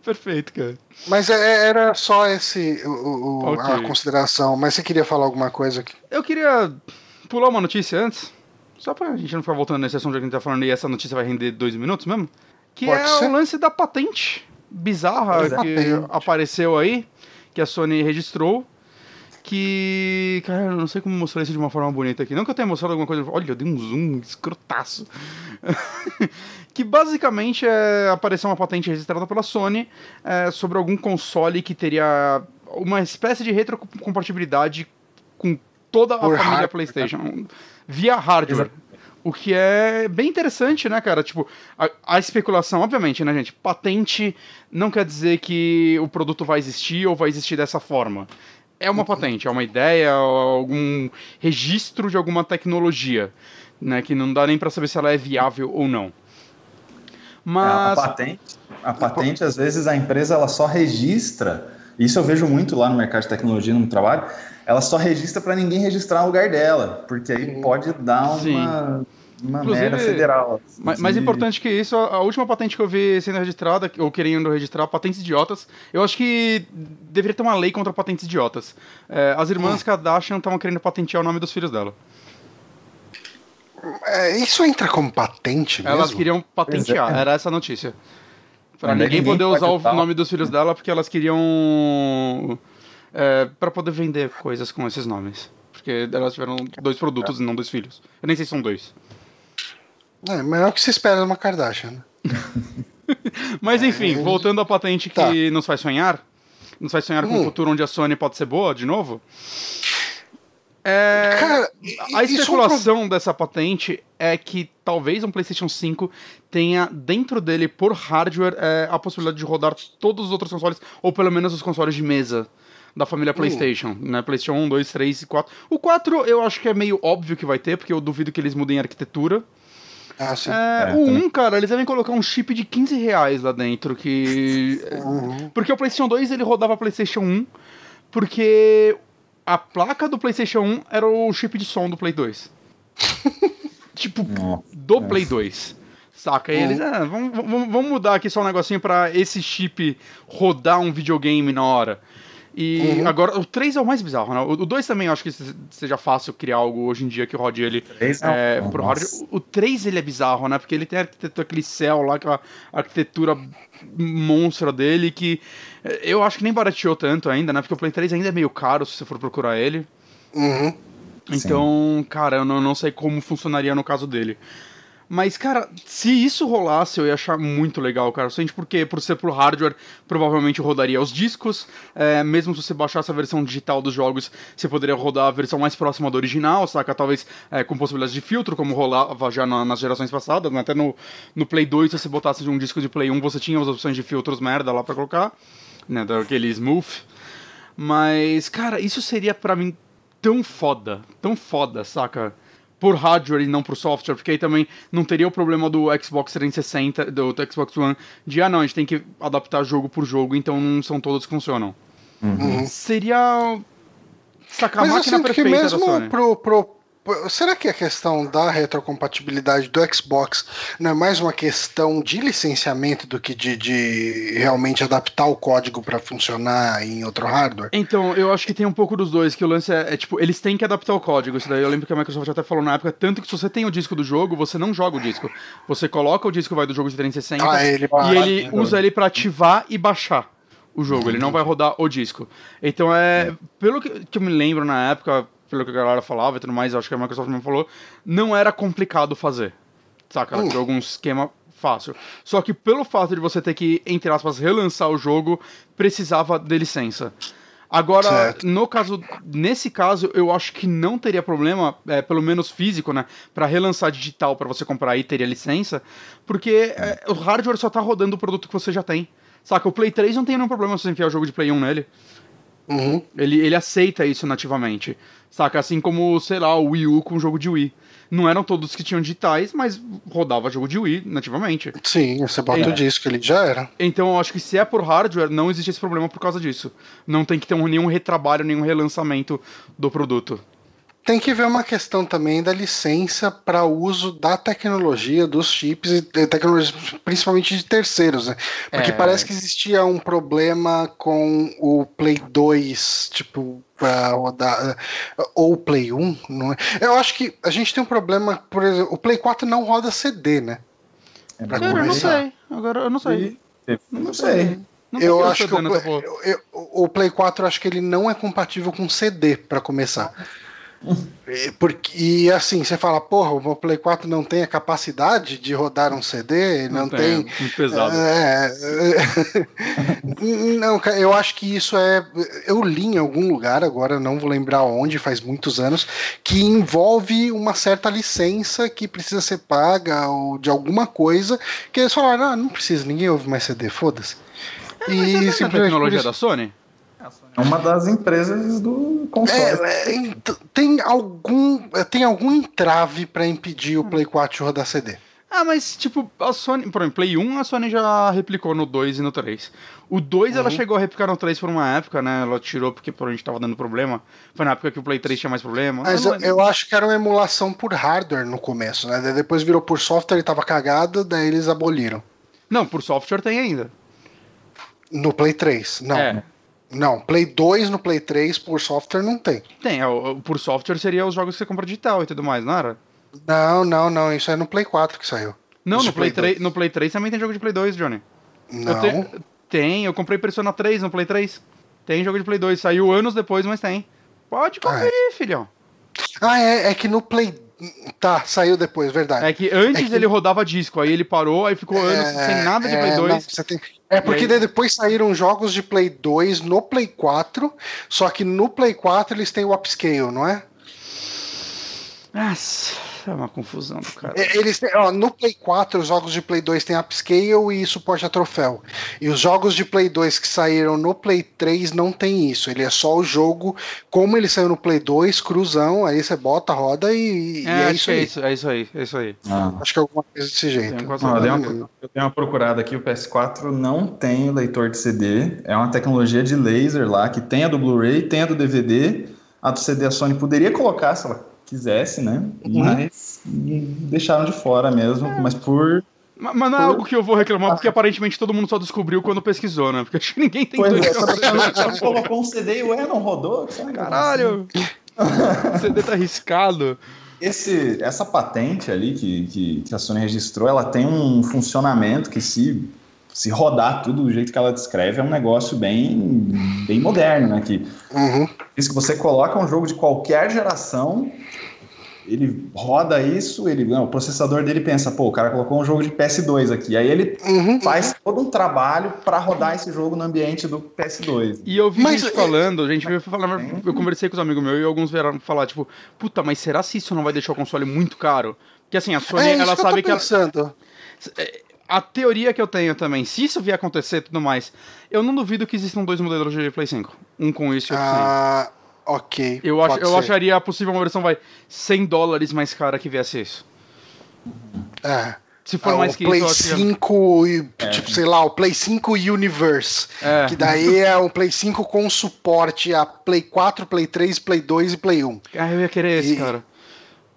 Perfeito, cara. Mas é, é, era só esse o, o okay. a consideração. Mas você queria falar alguma coisa aqui? Eu queria pular uma notícia antes. Só pra gente não ficar voltando nesse assunto que a gente tá falando e essa notícia vai render dois minutos mesmo. Que Pode é ser. o lance da patente bizarra que apareceu aí, que a Sony registrou. Que. Cara, eu não sei como mostrar isso de uma forma bonita aqui. Não que eu tenha mostrado alguma coisa. Olha, eu dei um zoom escrotaço. que basicamente é, apareceu uma patente registrada pela Sony é, sobre algum console que teria uma espécie de retrocompatibilidade com toda a Por família hardware. PlayStation via hardware. O que é bem interessante, né, cara? Tipo, a, a, especulação, obviamente, né, gente? Patente não quer dizer que o produto vai existir ou vai existir dessa forma. É uma patente, é uma ideia, algum registro de alguma tecnologia, né? Que não dá nem para saber se ela é viável ou não. Mas... É, a patente, a patente, às vezes, a empresa ela só registra, isso eu vejo muito lá no mercado de tecnologia, no trabalho, ela só registra para ninguém registrar o lugar dela, porque aí pode dar uma... Sim. Uma Inclusive, federal. Assim, mais, mais, importante que isso, a, a, última patente que eu vi sendo registrada, ou querendo registrar, patentes idiotas, eu acho que deveria ter uma lei contra patentes idiotas. É, as irmãs hum. Kardashian estavam querendo patentear o nome dos filhos dela. É, isso entra como patente mesmo? Elas queriam patentear, é. era essa a notícia. Pra ninguém, ninguém poder usar o nome dos filhos dela porque elas queriam. É, para poder vender coisas com esses nomes. Porque elas tiveram dois produtos e não dois filhos. Eu nem sei se são dois. É, melhor que se espera de uma Kardashian, né? Mas enfim, é, voltando à patente que tá. nos faz sonhar. Nos faz sonhar hum. com um futuro onde a Sony pode ser boa de novo. É, Cara, a especulação dessa patente é que talvez um PlayStation 5 tenha dentro dele, por hardware, é, a possibilidade de rodar todos os outros consoles, ou pelo menos os consoles de mesa da família hum. PlayStation, né? PlayStation 1, 2, 3 e 4. O 4 eu acho que é meio óbvio que vai ter, porque eu duvido que eles mudem a arquitetura. Ah, sim. É, é, o 1, cara, eles devem colocar um chip de 15 reais lá dentro, que... Uhum. Porque o PlayStation 2, ele rodava PlayStation 1, porque a placa do PlayStation 1 era o chip de som do Play 2. tipo, Nossa. do Play 2. Saca? E eles, ah, vamos, vamos mudar aqui só um negocinho pra esse chip rodar um videogame na hora. E uhum. agora, o 3 é o mais bizarro, né? O 2 também eu acho que seja fácil criar algo hoje em dia que rode ele é, é, pro hardware. O 3 ele é bizarro, né? Porque ele tem aquele céu lá, aquela arquitetura monstra dele que eh, eu acho que nem barateou tanto ainda, né? Porque o Play 3 ainda é meio caro se você for procurar ele. Uhum. Então, Sim. cara, eu não, não sei como funcionaria no caso dele. Mas, cara, se isso rolasse, eu ia achar muito legal, cara. Sente porque, por ser pro hardware, provavelmente rodaria os discos. É, mesmo se você baixasse a versão digital dos jogos, você poderia rodar a versão mais próxima do original, saca? Talvez é, com possibilidades de filtro, como rolava já na, nas gerações passadas. Né? Até no, no Play 2, se você botasse um disco de Play 1, você tinha as opções de filtros merda lá pra colocar, né? Daquele smooth. Mas, cara, isso seria para mim tão foda, tão foda, saca? Por hardware e não por software, porque aí também não teria o problema do Xbox 360, do, do Xbox One, de ah não, a gente tem que adaptar jogo por jogo, então não são todos que funcionam. Uhum. Seria sacar Mas a máquina perfeita que mesmo da Sony. Pro, pro Será que a questão da retrocompatibilidade do Xbox não é mais uma questão de licenciamento do que de, de realmente adaptar o código para funcionar em outro hardware? Então, eu acho que tem um pouco dos dois, que o lance é, é, tipo, eles têm que adaptar o código. Isso daí eu lembro que a Microsoft até falou na época, tanto que se você tem o disco do jogo, você não joga o disco. Você coloca o disco vai do jogo de 360 ah, ele e ele usa ele para ativar e baixar o jogo. Ele não vai rodar o disco. Então é, pelo que, que eu me lembro na época, pelo que a galera falava e tudo mais, acho que a Microsoft me falou, não era complicado fazer. Saca? Uh. algum esquema fácil. Só que pelo fato de você ter que, entre aspas, relançar o jogo, precisava de licença. Agora, certo. no caso, nesse caso, eu acho que não teria problema, é, pelo menos físico, né, para relançar digital para você comprar aí teria licença, porque é, o hardware só tá rodando o produto que você já tem. Saca, o Play 3 não tem nenhum problema se você enfiar o jogo de Play 1 nele. Uhum. Ele, ele aceita isso nativamente. Saca? Assim como, sei lá, o Wii U com o jogo de Wii. Não eram todos que tinham digitais, mas rodava jogo de Wii nativamente. Sim, você bota é. o disco, ele já era. Então eu acho que se é por hardware, não existe esse problema por causa disso. Não tem que ter um, nenhum retrabalho, nenhum relançamento do produto. Tem que ver uma questão também da licença para uso da tecnologia, dos chips e tecnologias, principalmente de terceiros, né? Porque é... parece que existia um problema com o Play 2, tipo, para rodar, ou o Play 1, não é? Eu acho que a gente tem um problema, por exemplo, o Play 4 não roda CD, né? É Cara, eu não sei. Agora eu não sei. E... Não sei. Não eu acho que o, eu, eu, o Play 4 acho que ele não é compatível com CD para começar. E, porque, e assim, você fala, porra, o Play 4 não tem a capacidade de rodar um CD, não, não tem. tem muito pesado. É, não, eu acho que isso é. Eu li em algum lugar, agora não vou lembrar onde, faz muitos anos, que envolve uma certa licença que precisa ser paga ou de alguma coisa, que eles falaram, ah, não precisa, ninguém ouve mais CD, foda-se. É, e é tecnologia da Sony? É uma das empresas do console. É, é, tem algum tem algum entrave para impedir o Play 4 de rodar CD. Ah, mas tipo, a Sony, por exemplo, Play 1 a Sony já replicou no 2 e no 3. O 2 uhum. ela chegou a replicar no 3 por uma época, né? Ela tirou porque por a gente tava dando problema. Foi na época que o Play 3 tinha mais problema. Mas eu, eu, acho que era uma emulação por hardware no começo, né? Depois virou por software e tava cagado, daí eles aboliram. Não, por software tem ainda. No Play 3, não. É. Não, Play 2 no Play 3 por software não tem. Tem, é, por software seria os jogos que você compra digital e tudo mais, não era? Não, não, não, isso é no Play 4 que saiu. Não, no Play, Play 3, no Play 3 também tem jogo de Play 2, Johnny. Não. Eu te... Tem, eu comprei Persona 3 no Play 3. Tem jogo de Play 2, saiu anos depois, mas tem. Pode conferir, ah, é. filhão. Ah, é, é que no Play Tá, saiu depois, verdade. É que antes é que... ele rodava disco, aí ele parou, aí ficou anos é, sem nada de Play 2. Não, tem... É porque aí... depois saíram jogos de Play 2 no Play 4, só que no Play 4 eles têm o upscale, não é? Nossa. É uma confusão do cara. É, eles têm, ó, no Play 4, os jogos de Play 2 têm upscale e suporte a troféu. E os jogos de Play 2 que saíram no Play 3 não tem isso. Ele é só o jogo, como ele saiu no Play 2, cruzão, aí você bota, roda e, é, e é isso, é aí. isso. É isso aí, é isso aí. Ah. Acho que é alguma coisa desse jeito. Tem ah, eu, uma, eu tenho uma procurada aqui, o PS4 não tem leitor de CD, é uma tecnologia de laser lá, que tem a do Blu-ray, tem a do DVD, a do CD a Sony poderia colocar, sei lá, quisesse, né? Uhum. Mas deixaram de fora mesmo, é. mas por mas não é algo que eu vou reclamar, porque aparentemente todo mundo só descobriu quando pesquisou, né? Porque acho que ninguém tem pois é, só colocou um CD e ué, não rodou? Caralho! o CD tá arriscado. Esse, essa patente ali que, que, que, a Sony registrou, ela tem um funcionamento que se, se rodar tudo do jeito que ela descreve, é um negócio bem, bem moderno, né? Que, uhum. Isso que você coloca um jogo de qualquer geração ele roda isso, ele, não, o processador dele pensa, pô, o cara colocou um jogo de PS2 aqui. Aí ele uhum, faz todo um trabalho para rodar esse jogo no ambiente do PS2. E eu vi mas, gente falando, a gente veio falar, eu conversei com os amigos meus e alguns vieram falar, tipo, puta, mas será se isso não vai deixar o console muito caro? Porque assim, a Sony, é, ela sabe que ela. É, a teoria que eu tenho também, se isso vier acontecer e tudo mais, eu não duvido que existam dois modelos de Play 5. Um com isso e outro ah, sem. Ok. Eu, ach, eu acharia possível uma versão, vai, 100 dólares mais cara que viesse isso. É. Se for ah, mais que Play isso, 5, é. tipo, sei lá, o Play 5 Universe. É. Que daí é o Play 5 com suporte a Play 4, Play 3, Play 2 e Play 1. Ah, eu ia querer esse, cara.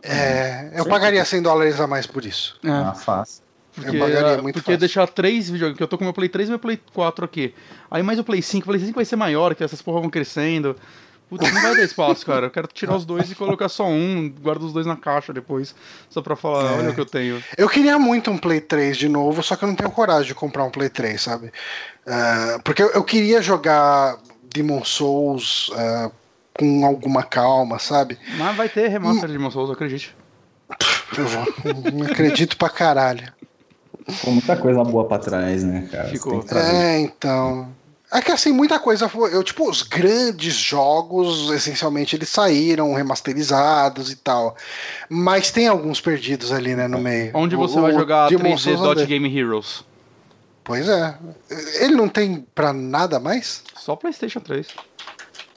É, eu pagaria 100 dólares a mais por isso. É. Ah, fácil. Porque, eu pagaria muito porque fácil. deixar três videogames, que eu tô com meu Play 3 e meu Play 4 aqui. Aí mais o Play 5, o Play 5 vai ser maior, que essas porra vão crescendo. Puta, não vai dar espaço, cara. Eu quero tirar os dois e colocar só um, guardo os dois na caixa depois, só pra falar, é. olha o que eu tenho. Eu queria muito um Play 3 de novo, só que eu não tenho coragem de comprar um Play 3, sabe? Uh, porque eu, eu, queria jogar Demon Souls uh, com alguma calma, sabe? Mas vai ter remaster de Demon Souls, acredite. Eu vou, não acredito pra caralho. Ficou muita coisa boa pra trás, né, cara? Ficou. É, então. É que assim, muita coisa foi. Eu, tipo, os grandes jogos, essencialmente, eles saíram remasterizados e tal. Mas tem alguns perdidos ali, né, no meio. Onde você o, vai jogar 3D Dot Game Heroes? Pois é. Ele não tem pra nada mais? Só PlayStation 3.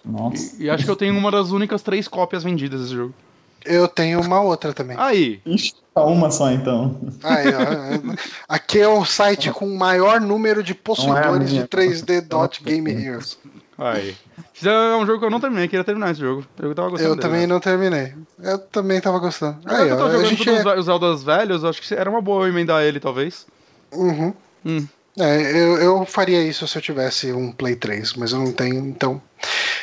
Nossa. E, e acho que eu tenho uma das únicas três cópias vendidas desse jogo. Eu tenho uma outra também. Aí. Ixi, tá uma só então. Aí, ó. Aqui é o site com o maior número de possuidores é de 3D Dot Game Heroes. Aí. É um jogo que eu não terminei, queria terminar esse jogo. Eu tava gostando. Eu dele, também né? não terminei. Eu também tava gostando. Aí, eu tô jogando gente... todos é- os Zeldas velhos, acho que era uma boa emendar ele, talvez. Uhum. Hum. É, eu, eu faria isso se eu tivesse um Play 3, mas eu não tenho, então.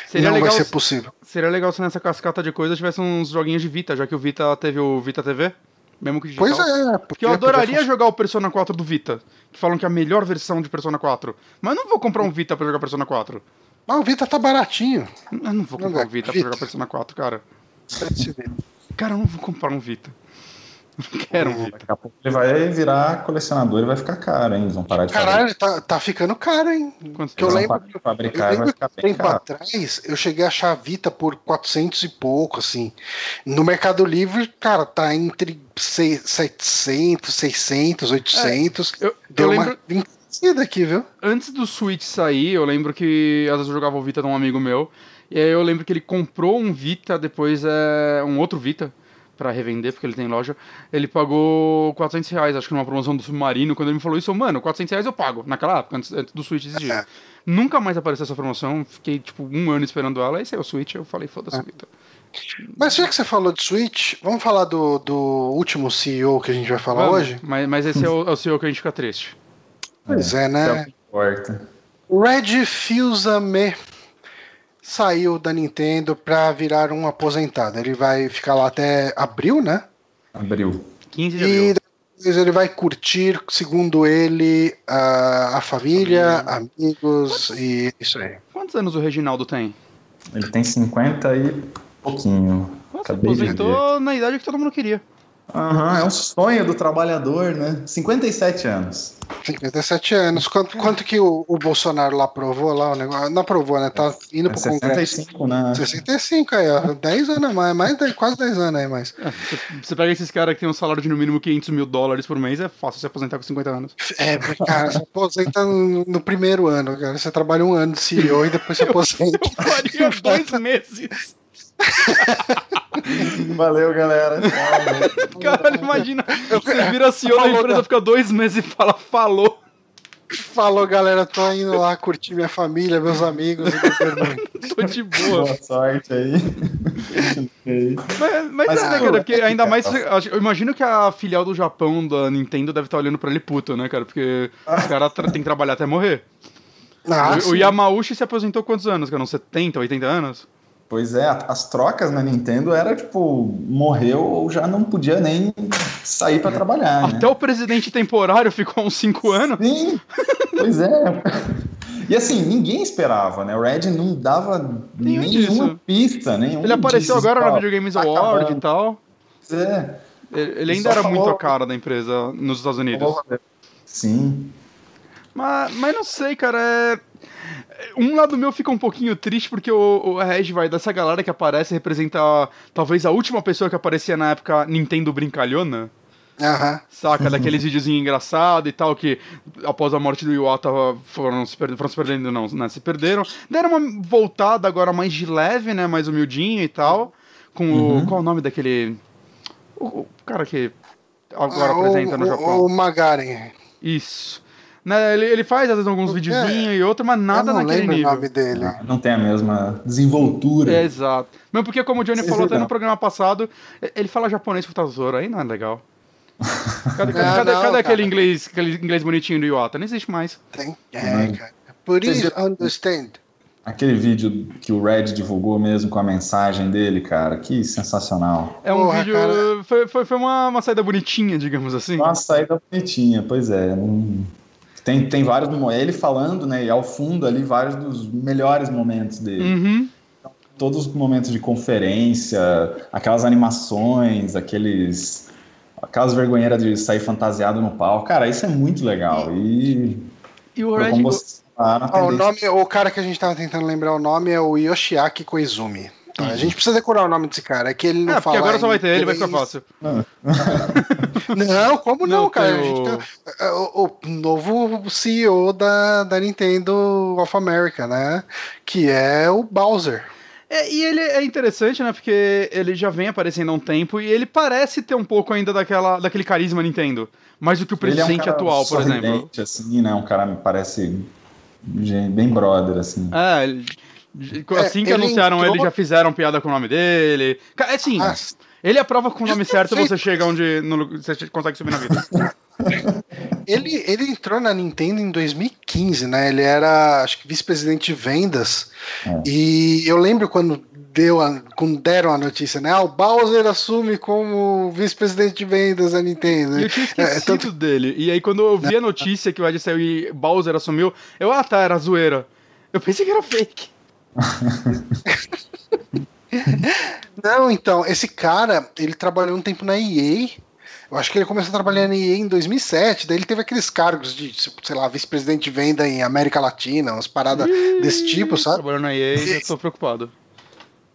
Seria não legal vai ser possível. Seria legal se nessa cascata de coisas tivesse uns joguinhos de Vita, já que o Vita teve o Vita TV. Mesmo que digital. Pois é, porque, porque eu adoraria jogar o Persona 4 do Vita. Que falam que é a melhor versão de Persona 4. Mas não vou comprar um Vita pra jogar Persona 4. Mas o Vita tá baratinho. Eu não vou comprar não, um Vita, Vita pra jogar Persona 4, cara. Cara, eu não vou comprar um Vita. Quero um Daqui a pouco ele vai virar colecionador e vai ficar caro, hein? Eles vão parar de Caralho, tá, tá ficando caro, hein? Quanto que eu lembro, fabricar, eu lembro vai ficar tempo caro. atrás eu cheguei a achar a Vita por 400 e pouco, assim. No Mercado Livre, cara, tá entre 700, 600, 800. É, eu, Deu eu lembro... uma aqui, viu? Antes do Switch sair, eu lembro que às vezes eu jogava o Vita de um amigo meu. E aí eu lembro que ele comprou um Vita, depois é um outro Vita para revender, porque ele tem loja, ele pagou 400 reais, acho que numa promoção do Submarino. Quando ele me falou isso, eu, mano, 400 reais eu pago, naquela época, antes, antes do Switch existir. É. Nunca mais apareceu essa promoção, fiquei tipo um ano esperando ela, aí saiu o Switch, eu falei, foda-se, é. Mas já que você falou de Switch, vamos falar do, do último CEO que a gente vai falar vamos, hoje? Mas, mas esse é o, é o CEO que a gente fica triste. Pois é, é né? Red Fusame saiu da Nintendo pra virar um aposentado. Ele vai ficar lá até abril, né? Abril. 15 de abril. E depois ele vai curtir, segundo ele, a, a família, família. amigos Quantos... e isso aí. Quantos anos o Reginaldo tem? Ele tem 50 e pouquinho. Nossa, aposentou na idade que todo mundo queria. Aham, uhum, é um sonho do trabalhador, né? 57 anos. 57 anos. Quanto, quanto que o, o Bolsonaro lá aprovou lá o negócio? Não aprovou, né? Tá indo é pro 65, Congresso. né? 65 aí, ó. 10 anos a mais, mais quase 10 anos aí mais. É, você pega esses caras que tem um salário de no mínimo 500 mil dólares por mês, é fácil se aposentar com 50 anos. É, cara, você aposenta no, no, primeiro ano, cara. Você trabalha um ano de CEO e depois se aposenta. Eu faria dois meses. Valeu, galera. Cara, imagina. Você vira CEO da empresa, fica dois meses e fala, falou. Falou, galera. Tô indo lá curtir minha família, meus amigos. Tô de boa. Boa sorte aí. mas, mas, mas é, né, cara? Porque ainda mais. Eu imagino que a filial do Japão da Nintendo deve estar olhando pra ele puto, né, cara? Porque os caras têm que trabalhar até morrer. Ah, o, o Yamauchi se aposentou quantos anos? Que eram 70, 80 anos? Pois é, as trocas na Nintendo era tipo, morreu ou já não podia nem sair para trabalhar. Né? Até o presidente temporário ficou uns 5 anos. Sim, pois é. E assim, ninguém esperava, né? O Red não dava Nenhum nenhuma disso. pista, nenhum Ele apareceu agora na Video Games Award e tal. Pois é. Ele ainda era falou... muito a cara da empresa nos Estados Unidos. Sim. Mas, mas não sei, cara. É um lado meu fica um pouquinho triste porque o, o Reg vai dessa galera que aparece representa talvez a última pessoa que aparecia na época Nintendo brincalhona. Uhum. Saca? Daqueles videozinhos engraçados e tal, que após a morte do Iwata foram se, per foram se perdendo, não, né? Se perderam. Deram uma voltada agora mais de leve, né? Mais humildinho e tal. Com uhum. o. Qual é o nome daquele. O, o cara que agora ah, apresenta o, no Japão? O Magaren. Isso. Né, ele, ele faz às vezes alguns videozinhos é, e outro, mas nada eu não naquele nível. O nome dele. Não, não, tem a mesma desenvoltura. É, exato. Mesmo porque, como o Johnny falou até no programa passado, ele fala japonês com o Tazoro, aí não é legal. Cadê, não, cadê, não, cadê aquele, inglês, aquele inglês bonitinho do Iwata? Não existe mais. Tem. É, cara. Please understand. Aquele vídeo que o Red divulgou mesmo com a mensagem dele, cara, que sensacional. É um Porra, vídeo. Foi, foi, foi uma, uma saída bonitinha, digamos assim. Uma saída bonitinha, pois é. Um tem, tem vários ele falando, né? E ao fundo ali vários dos melhores momentos dele. Uhum. Todos os momentos de conferência, aquelas animações, aqueles aquelas vergonheiras de sair fantasiado no palco. Cara, isso é muito legal. E, e o Red, Ah, o, nome, o cara que a gente tava tentando lembrar o nome é o Yoshiaki Koizumi. Tá, a gente precisa decorar o nome desse cara. É que ele não é, fala. Agora só vai ter ele, vai ficar fácil. não, como não, não cara? O... Tem o, o, novo CEO da, da Nintendo of America, né? Que é o Bowser. É, e ele é interessante, né? Porque ele já vem aparecendo há um tempo e ele parece ter um pouco ainda daquela, daquele carisma Nintendo. Mais do que o presidente é um atual, por exemplo. assim, né? Um cara me parece bem brother, assim. É, assim é, que anunciaram entrou... ele, já fizeram piada com o nome dele. É assim, ah, ele aprova com o nome certo você chega onde no, você consegue subir na vida. ele, ele entrou na Nintendo em 2015, né? Ele era, acho que, vice-presidente de vendas. É. E eu lembro quando deu a, quando deram a notícia, né? Ah, o Bowser assume como vice-presidente de vendas da Nintendo. E eu tinha esquecido é, tanto... dele. E aí, quando eu vi a notícia que o Ed saiu e Bowser assumiu, eu, ah, tá, era zoeira. Eu pensei que era fake. Não, então, esse cara, ele trabalhou um tempo na EA. Eu acho que ele começou a trabalhar na EA em 2007. Daí ele teve aqueles cargos de, sei lá, vice-presidente de venda em América Latina, umas paradas desse tipo, sabe? Trabalhando na EA, e... eu tô preocupado.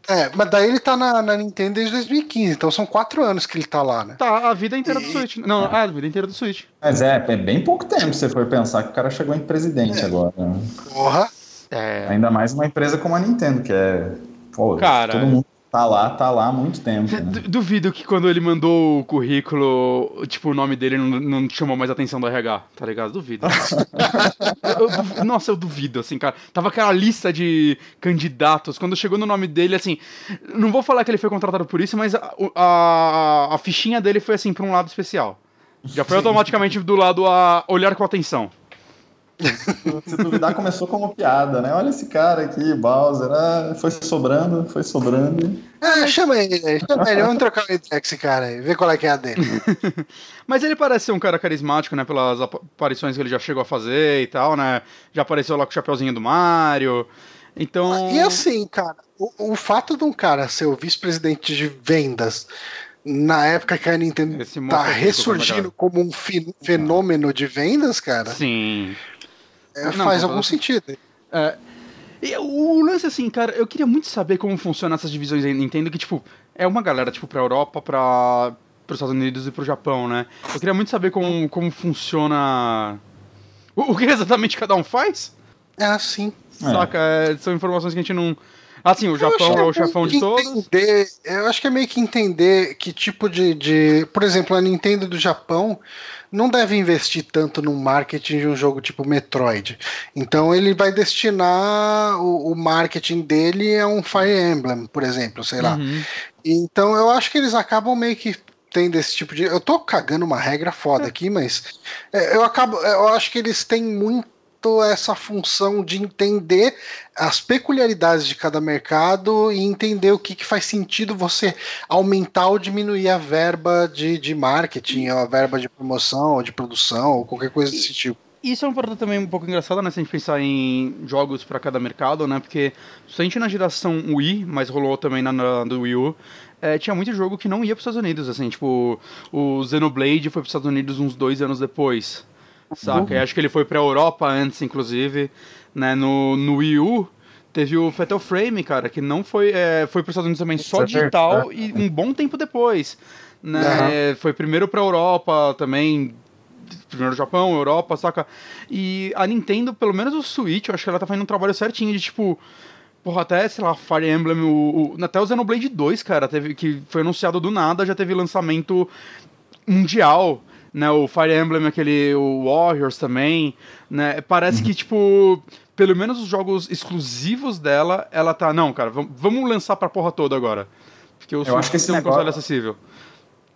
É, mas daí ele tá na, na, Nintendo desde 2015, então são quatro anos que ele tá lá, né? Tá, a vida inteira e... do Switch. Não, é. a vida inteira do Switch. Mas é, é bem pouco tempo se você for pensar que o cara chegou em presidente é. agora. Né? Porra! É. Ainda mais uma empresa como a Nintendo, que é. Pô, cara, todo mundo Tá lá, tá lá há muito tempo. Né? Duvido que quando ele mandou o currículo, tipo, o nome dele não, não chamou mais atenção do RH, tá ligado? Duvido. eu, eu, nossa, eu duvido, assim, cara. Tava aquela lista de candidatos. Quando chegou no nome dele, assim. Não vou falar que ele foi contratado por isso, mas a, a, a fichinha dele foi, assim, pra um lado especial. Já foi automaticamente do lado a olhar com atenção. Se duvidar, começou como piada, né? Olha esse cara aqui, Bowser. Ah, foi sobrando, foi sobrando. Ah, chama ele, chama ele. Vamos trocar uma ideia com esse cara aí, ver qual é que é a dele. Mas ele parece ser um cara carismático, né? Pelas aparições que ele já chegou a fazer e tal, né? Já apareceu lá com o chapeuzinho do Mario. Então. E assim, cara, o, o fato de um cara ser o vice-presidente de vendas na época que a Nintendo tá ressurgindo como um fenômeno de vendas, cara. Sim. É, não, faz algum sentido. É, o lance, assim, cara, eu queria muito saber como funcionam essas divisões aí Nintendo, que, tipo, é uma galera, tipo, pra Europa, pra, pros Estados Unidos e pro Japão, né? Eu queria muito saber como, como funciona. O, o que exatamente cada um faz? É assim. Saca? É. são informações que a gente não. Assim, o Japão é o chefão de todos. Entender, eu acho que é meio que entender que tipo de, de. Por exemplo, a Nintendo do Japão não deve investir tanto no marketing de um jogo tipo Metroid. Então ele vai destinar o, o marketing dele a um Fire Emblem, por exemplo, sei lá. Uhum. Então eu acho que eles acabam meio que tendo esse tipo de. Eu tô cagando uma regra foda aqui, mas é, eu acabo. Eu acho que eles têm muito essa função de entender as peculiaridades de cada mercado e entender o que, que faz sentido você aumentar ou diminuir a verba de, de marketing, ou a verba de promoção, ou de produção, ou qualquer coisa desse tipo. Isso é um produto também um pouco engraçado, né? Se a gente pensar em jogos para cada mercado, né? Porque gente na geração Wii, mas rolou também na, na do Wii U, é, tinha muito jogo que não ia para os Estados Unidos, assim, tipo, o Xenoblade foi para os Estados Unidos uns dois anos depois. Saca? Uhum. acho que ele foi pra Europa antes, inclusive. Né? No, no Wii U, teve o Fatal Frame, cara, que não foi. É, foi pros Estados Unidos também só digital e um bom tempo depois. Né? Uhum. Foi primeiro pra Europa também. Primeiro Japão, Europa, saca? E a Nintendo, pelo menos o Switch, eu acho que ela tá fazendo um trabalho certinho de tipo. Porra, até, sei lá, Fire Emblem, o, o, até o Xenoblade 2, cara, teve, que foi anunciado do nada, já teve lançamento mundial né? O Fire Emblem, aquele o Warriors também, né? Parece uhum. que, tipo, pelo menos os jogos exclusivos dela, ela tá. Não, cara, vamos lançar pra porra toda agora. Porque eu, eu acho que esse negócio, console acessível.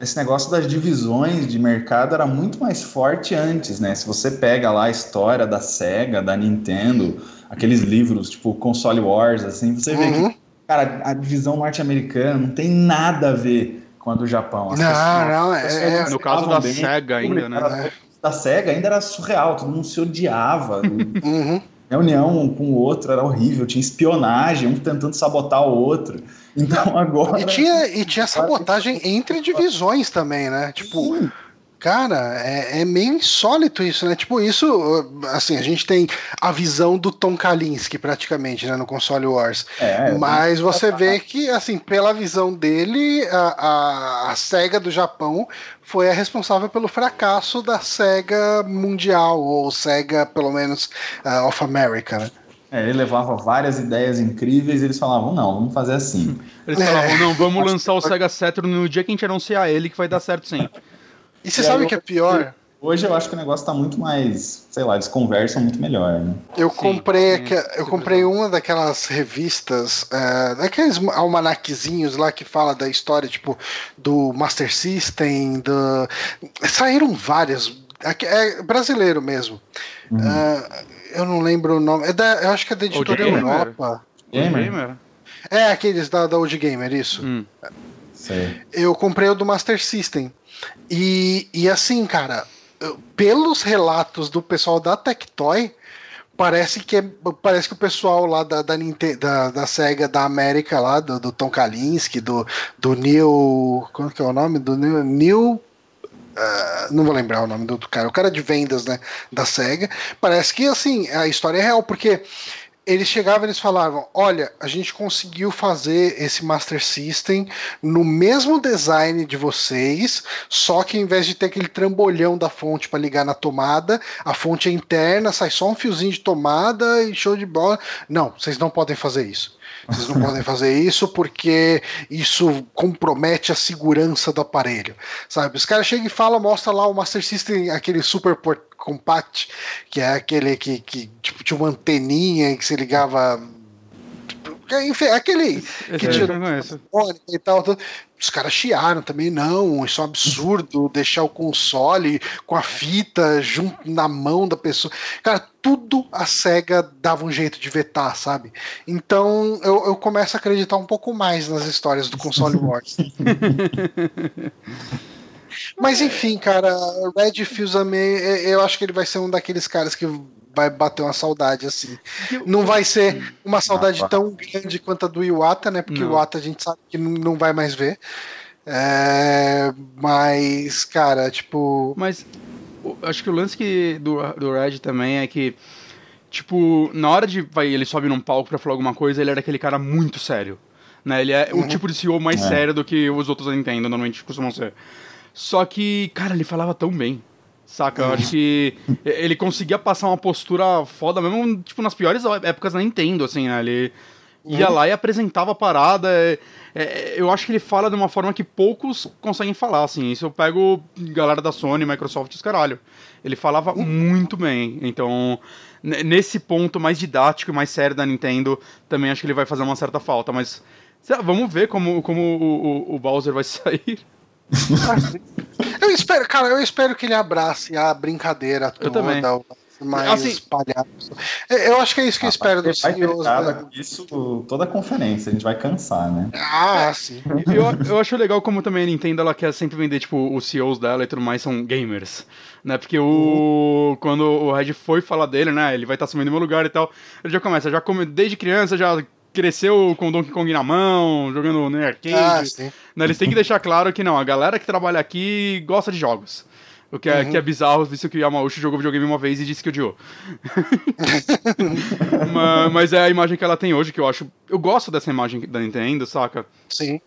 Esse negócio das divisões de mercado era muito mais forte antes, né? Se você pega lá a história da Sega, da Nintendo, aqueles livros tipo Console Wars, assim, você vê uhum. que, cara, a divisão norte-americana não tem nada a ver com a do Japão. As não, pessoas, não, é, é no caso da bem, SEGA ainda, né? Da SEGA ainda era surreal, todo mundo se odiava. uhum. Reunião um com o outro era horrível, tinha espionagem, um tentando sabotar o outro. Então agora. E tinha, e tinha sabotagem entre divisões também, né? Tipo. Sim Cara, é, é, meio insólito isso, né? Tipo, isso, assim, a gente tem a visão do Tom Kalinske praticamente, né, no console Wars. É, é Mas você vê que, assim, pela visão dele, a, a, a SEGA do Japão foi a responsável pelo fracasso da SEGA mundial, ou SEGA, pelo menos, uh, of America, né? É, ele levava várias ideias incríveis e eles falavam, não, vamos fazer assim. Eles falavam, não, vamos lançar o Sega Saturn no dia que a gente anunciar ele, que vai dar certo sim. E você e sabe o que é pior? Hoje eu acho que o negócio tá muito mais, sei lá, eles conversam muito melhor, né? Eu sim, comprei, sim, eu comprei uma daquelas revistas, uh, daqueles almanaquezinhos lá que fala da história, tipo, do Master System, do... saíram várias, é brasileiro mesmo. Uhum. Uh, eu não lembro o nome, é da, eu acho que é da editora Europa. Gamer? É, aqueles da, da Old Gamer, isso. Hum. Eu comprei o do Master System. E, e assim, cara, pelos relatos do pessoal da Tectoy, parece que, é, parece que o pessoal lá da, da, da, da SEGA da América, lá, do, do Tom Kalinske, do, do Neil. Como que é o nome? Do Neil. Neil Uh, não vou lembrar o nome do, do, cara, o cara de vendas, né, da SEGA. Parece que assim, a história é real, porque eles chegavam eles falavam: Olha, a gente conseguiu fazer esse Master System no mesmo design de vocês, só que em vez de ter aquele trambolhão da fonte para ligar na tomada, a fonte é interna, sai só um fiozinho de tomada e show de bola. Não, vocês não podem fazer isso. Vocês não podem fazer isso porque isso compromete a segurança do aparelho, sabe? Os caras chegam e falam, mostra lá o Master System, aquele super compact, que é aquele que, que tipo, tinha uma anteninha que se ligava enfim, aquele que tira e tal, Os caras chiaram também, não, isso é um absurdo deixar o console com a fita junto na mão da pessoa. Cara, tudo a SEGA dava um jeito de vetar, sabe? Então eu, eu começo a acreditar um pouco mais nas histórias do console Wars. Mas enfim, cara, Red Fusame, eu acho que ele vai ser um daqueles caras que vai bater uma saudade, assim. Não vai ser uma saudade ah, tão grande quanto a do Iwata, né? Porque não. o Iwata a gente sabe que não vai mais ver. É, mas, cara, tipo. Mas acho que o lance que do, do Red também é que, tipo, na hora de vai, ele sobe num palco pra falar alguma coisa, ele era aquele cara muito sério. Né? Ele é uhum. o tipo de CEO mais é. sério do que os outros Nintendo normalmente costumam ser. Só que, cara, ele falava tão bem. Saca? Eu acho que ele conseguia passar uma postura foda, mesmo, tipo, nas piores épocas da Nintendo, assim, né? Ele ia lá e apresentava a parada. É, é, eu acho que ele fala de uma forma que poucos conseguem falar, assim. Isso eu pego galera da Sony, Microsoft e os caralho. Ele falava uhum. muito bem. Então, nesse ponto mais didático e mais sério da Nintendo, também acho que ele vai fazer uma certa falta. Mas lá, vamos ver como, como o, o, o Bowser vai sair. Eu espero, cara, eu espero que ele abrace a brincadeira toda. Eu também. Mais assim, espalhado. Eu acho que é isso que eu espero dos CEOs. Né? Isso toda a conferência, a gente vai cansar, né? Ah, sim. Eu, eu acho legal como também a Nintendo ela quer sempre vender, tipo, os CEOs dela e tudo mais são gamers. Né? Porque o. Uhum. Quando o Red foi falar dele, né? Ele vai estar tá assumindo meu lugar e tal. Ele já começa, já come, desde criança já cresceu com o Donkey Kong na mão, jogando no arcade. Ah, sim. Né, eles têm que deixar claro que não, a galera que trabalha aqui gosta de jogos. O que é, uhum. que é bizarro, visto que o Yamauchi jogou videogame uma vez e disse que odiou. mas, mas, é a imagem que ela tem hoje, que eu acho. Eu gosto dessa imagem da Nintendo, saca? Sim.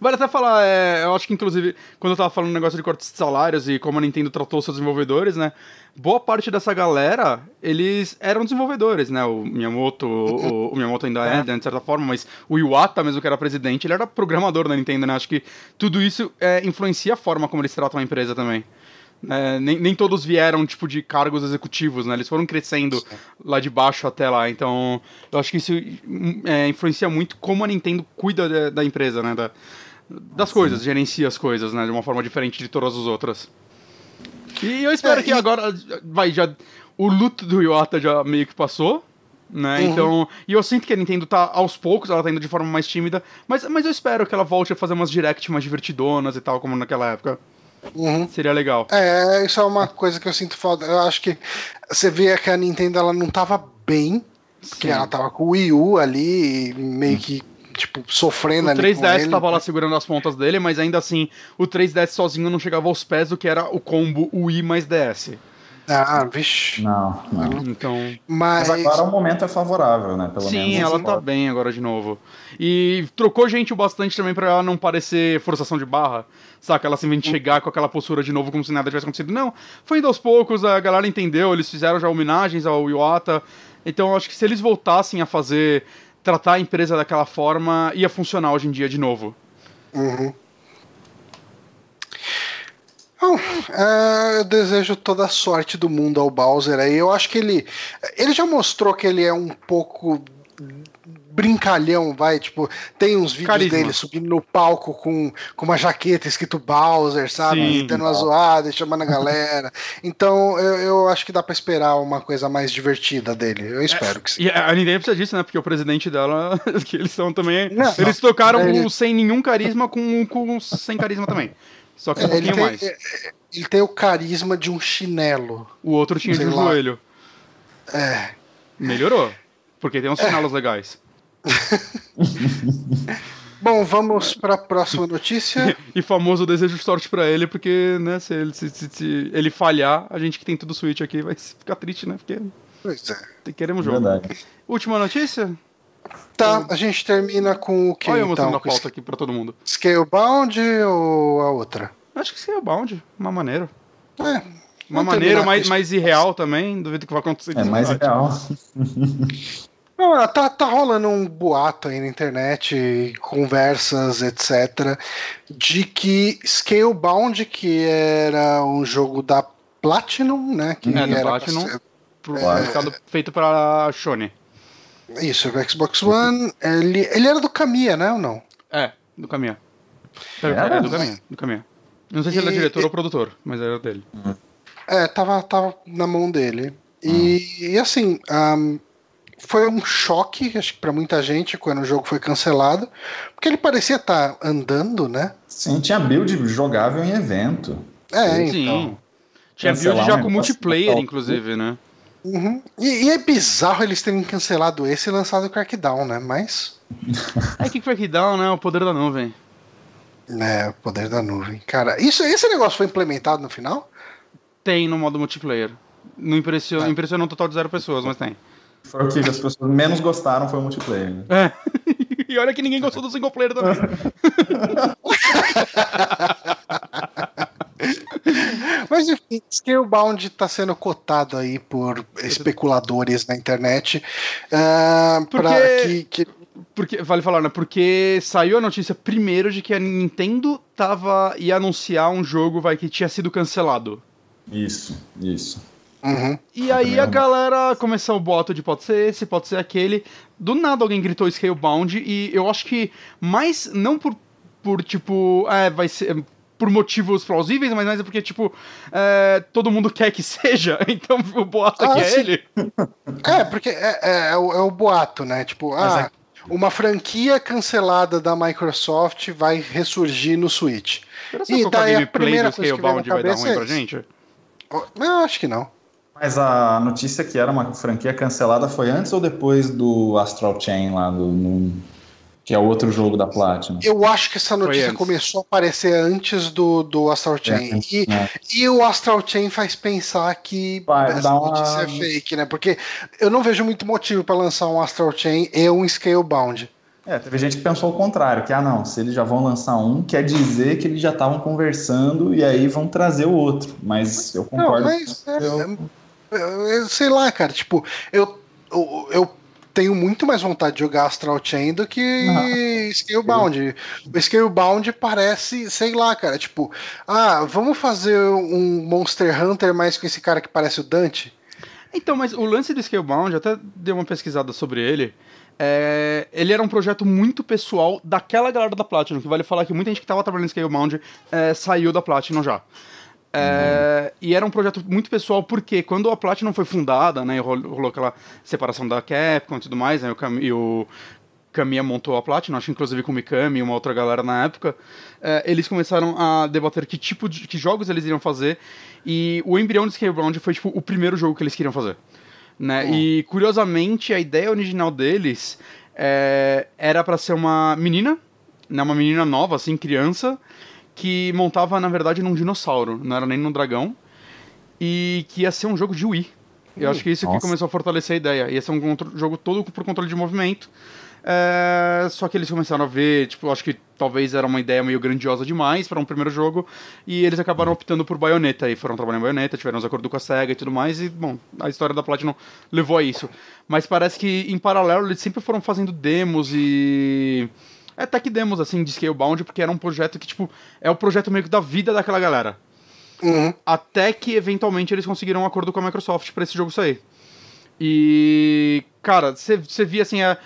Vale até falar, é, eu acho que inclusive, quando eu tava falando negócio de cortes de salários e como a Nintendo tratou seus desenvolvedores, né? Boa parte dessa galera, eles eram desenvolvedores, né? O Miyamoto, o, o Miyamoto ainda é, de certa forma, mas o Iwata, mesmo que era presidente, ele era programador da Nintendo, né? Acho que tudo isso é, influencia a forma como eles tratam a empresa também. É, nem, nem todos vieram, tipo, de cargos executivos, né? Eles foram crescendo lá de baixo até lá. Então, eu acho que isso é, influencia muito como a Nintendo cuida da, da empresa, né? Da, das coisas, gerencia as coisas, né? De uma forma diferente de todas as outras. E eu espero é, que e... agora, vai, já, o luto do Iwata já meio que passou, né? Uhum. Então, e eu sinto que a Nintendo tá aos poucos, ela tá indo de forma mais tímida, mas, mas eu espero que ela volte a fazer umas direct mais divertidonas e tal, como naquela época. Uhum. Seria legal. É, isso é uma coisa que eu sinto falta. Eu acho que você vê que a Nintendo ela não tava bem, porque Sim. ela tava com o Wii U ali, meio que tipo, sofrendo o ali. O 3DS tava lá segurando as pontas dele, mas ainda assim, o 3DS sozinho não chegava aos pés do que era o combo Wii mais DS. Ah, vixe. Não, não. Então. Mas... mas agora o momento é favorável, né? Pelo Sim, ela tá bem agora de novo. E trocou gente o bastante também pra ela não parecer forçação de barra. Saca? Ela simplesmente chegar com aquela postura de novo como se nada tivesse acontecido. Não, foi indo aos poucos, a galera entendeu, eles fizeram já homenagens ao Iwata. Então acho que se eles voltassem a fazer. Tratar a empresa daquela forma, ia funcionar hoje em dia de novo. Uhum. Bom, é, eu desejo toda a sorte do mundo ao Bowser aí. Eu acho que ele. Ele já mostrou que ele é um pouco brincalhão, vai, tipo, tem uns vídeos Carisma. dele subindo no palco com, com uma jaqueta escrito Bowser, sabe? Sim, dando uma zoada, chamando a galera. então, eu, eu acho que dá para esperar uma coisa mais divertida dele. Eu espero é, que sim. E a Nintendo precisa disso, né? Porque o presidente dela, que eles são também. Não, eles tocaram ele... sem nenhum carisma com, com sem carisma também. Só que um pouquinho tem, mais. É, ele tem o carisma de um chinelo. O outro tinha de um lá. joelho. É. Melhorou. Porque tem uns chinelos é. legais. Bom, vamos para a próxima notícia. e famoso desejo de sorte para ele, porque, né, se ele, se, se, se, ele falhar, a gente que tem tudo Switch aqui vai ficar triste, né? Porque. Pois é. Queremos jogo. Verdade. Última notícia? Tá, a gente termina com o que Olha eu então? a pauta aqui pra todo mundo. Scalebound ou a outra? Acho que Scalebound, uma maneira. É. Uma maneira mais, mais irreal também, duvido que vai acontecer. É mais irreal. Não, tá, tá rolando um boato aí na internet, conversas, etc., de que Scalebound, que era um jogo da Platinum, né? Que é, era Platinum, ser, é, feito pra Sony. Isso, o Xbox One, ele, ele era do Kamiya, né, ou não? É, do Kamiya. É, é do Kamiya, do Kamiya. Não sei se e, ele é diretor e, ou produtor, mas era dele. É, tava, tava na mão dele. E, hum. e assim, um, foi um choque, acho que pra muita gente, quando o jogo foi cancelado, porque ele parecia estar tá andando, né? Sim, tinha build jogável em evento. É, então. Sim. Tinha build já com multiplayer, inclusive, né? Uhum. E, e, é bizarro eles terem cancelado esse e lançado o Crackdown, né? Mas. é que Crackdown, né? O poder da nuvem. É, o poder da nuvem. Cara, isso, esse negócio foi implementado no final? Tem no modo multiplayer. Não impressionou, é. impressionou um total de zero pessoas, mas tem. Foi o que as pessoas menos gostaram foi o multiplayer. Né? É. e olha que ninguém gostou do single player também. Mas enfim, Scalebound está sendo cotado aí por especuladores na internet. Uh, porque, que, que... porque vale falar, né? Porque saiu a notícia primeiro de que a Nintendo tava ia anunciar um jogo vai que tinha sido cancelado. Isso, isso. Uhum. E aí a galera começou o boto de pode ser esse, pode ser aquele. Do nada alguém gritou Scalebound e eu acho que mais não por por tipo, é, vai ser por motivos plausíveis, mas mais é porque, tipo, é, todo mundo quer que seja, então o boato ah, aqui é ele. É, porque é, é, é, o, é, o, boato, né? Tipo, ah, é uma franquia cancelada da Microsoft vai ressurgir no Switch. Será e daí a primeira coisa que vai dar ruim pra gente? Não, acho que não. Mas a notícia que era uma franquia cancelada foi antes ou depois do Astral Chain lá do, no, que é outro jogo da Platinum. Eu acho que essa notícia começou a aparecer antes do, do Astral Chain. É, e, é. e o Astral Chain faz pensar que Vai, essa notícia uma... é fake, né? Porque eu não vejo muito motivo para lançar um Astral Chain e um Scalebound. É, teve gente que pensou o contrário, que ah não, se eles já vão lançar um, quer dizer que eles já estavam conversando e aí vão trazer o outro. Mas eu concordo. Não, mas, é, eu... eu... sei lá, cara, tipo, eu, eu, eu tenho muito mais vontade de jogar Astral Chain do que ah, Scalebound. O Scalebound parece, sei lá, cara, tipo, ah, vamos fazer um Monster Hunter mais com esse cara que parece o Dante? Então, mas o lance do Scalebound, até dei uma pesquisada sobre ele. É, ele era um projeto muito pessoal daquela galera da Platinum, que vale falar que muita gente que estava trabalhando em Scalebound é, saiu da Platinum já. É, e era um projeto muito pessoal, porque quando a Platinum foi fundada, né, rolou aquela separação da Capcom e tudo mais, né, e o Kamiya montou a Platinum, acho inclusive com o Mikami e uma outra galera na época, é, eles começaram a debater que tipo de que jogos eles iriam fazer, e o embrião de Scalebound foi tipo o primeiro jogo que eles queriam fazer. Né? E curiosamente a ideia original deles é, era para ser uma menina, né, uma menina nova, assim, criança, que montava, na verdade, num dinossauro, não era nem num dragão, e que ia ser um jogo de Wii. Eu acho que isso Nossa. que começou a fortalecer a ideia. Ia ser um jogo todo por controle de movimento. É, só que eles começaram a ver, tipo, acho que talvez era uma ideia meio grandiosa demais para um primeiro jogo, e eles acabaram optando por Bayonetta, e foram trabalhar em Bayonetta, tiveram os acordos com a SEGA e tudo mais, e, bom, a história da Platinum levou a isso. Mas parece que, em paralelo, eles sempre foram fazendo demos e... É, tech demos, assim, de Scalebound, porque era um projeto que, tipo, é o projeto meio que da vida daquela galera. Uhum. Até que, eventualmente, eles conseguiram um acordo com a Microsoft para esse jogo sair. E, cara, você via, assim, a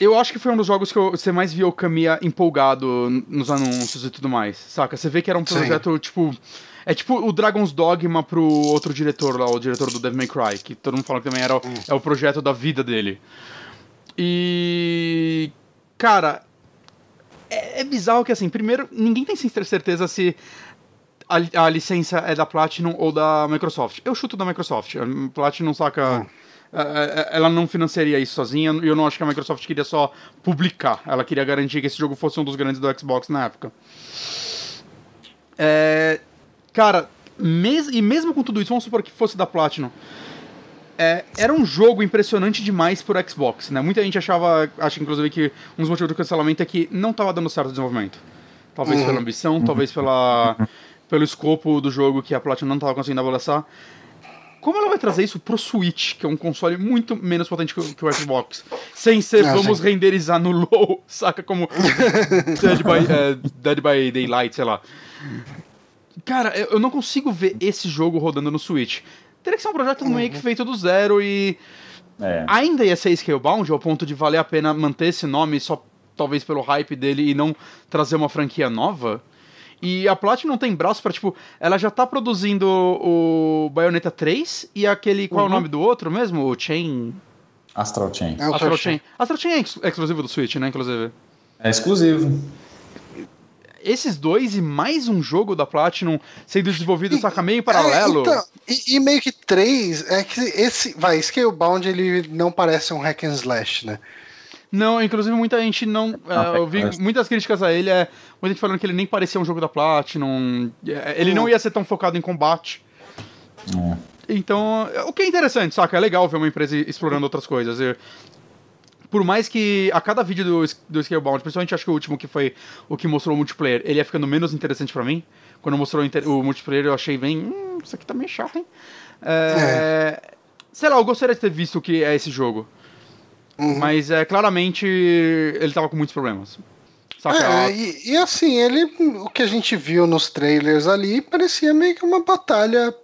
eu acho que foi um dos jogos que você mais viu o Kamiya empolgado nos anúncios e tudo mais, saca? Você vê que era um projeto, Sim. tipo. É tipo o Dragon's Dogma pro outro diretor lá, o diretor do Devil May Cry, que todo mundo fala que também era o, é o projeto da vida dele. E. Cara, é, é bizarro que assim, primeiro, ninguém tem certeza se a, a, licença é da Platinum ou da Microsoft. Eu chuto da Microsoft. A Platinum saca. Hum é, é, ela não financiaria isso sozinha e eu não acho que a Microsoft queria só publicar. Ela queria garantir que esse jogo fosse um dos grandes do Xbox na época. É, cara, mes e mesmo com tudo isso, vamos supor que fosse da Platinum. É, era um jogo impressionante demais por Xbox, né? Muita gente achava, acha inclusive que um dos motivos do cancelamento é que não estava dando certo o desenvolvimento. Talvez uhum. pela ambição, talvez pela, pelo escopo do jogo que a Platinum não estava conseguindo abraçar. Como ela vai trazer isso pro Switch, que é um console muito menos potente que o, Xbox? Sem ser, ah, vamos sim. renderizar no low, saca? Como Dead, by, é, Dead by Daylight, sei lá. Cara, eu não consigo ver esse jogo rodando no Switch. Teria que ser um projeto uhum. meio que feito do zero e. É. Ainda ia ser Scalebound ao ponto de valer a pena manter esse nome só talvez pelo hype dele e não trazer uma franquia nova? E a Platinum tem braço para tipo, ela já tá produzindo o Bayonetta 3 e aquele, qual uhum. é o uhum. nome do outro mesmo? O Chain... Astral Chain. É Astral Chain. Astral Chain é, ex exclusivo do Switch, né, inclusive? É exclusivo. Esses dois e mais um jogo da Platinum sendo desenvolvido, e, saca, meio paralelo. É, então, e, e, meio que três, é que esse, vai, Scalebound ele não parece um hack and slash, né? Não, inclusive muita gente não. Uh, eu vi muitas críticas a ele, é, muita gente falando que ele nem parecia um jogo da Platinum. É, ele não ia ser tão focado em combate. É. Então, o que é interessante, saca? É legal ver uma empresa explorando outras coisas. Eu, por mais que a cada vídeo do, do Scalebound, principalmente acho que o último que foi o que mostrou o multiplayer, ele ia ficando menos interessante para mim. Quando mostrou o, o, multiplayer, eu achei bem. Hum, isso aqui tá meio chato, hein? É, é. Sei lá, eu gostaria de ter visto o que é esse jogo. Uhum. Mas é, claramente ele tava com muitos problemas. É, e, e, assim, ele. O que a gente viu nos trailers ali parecia meio que uma batalha.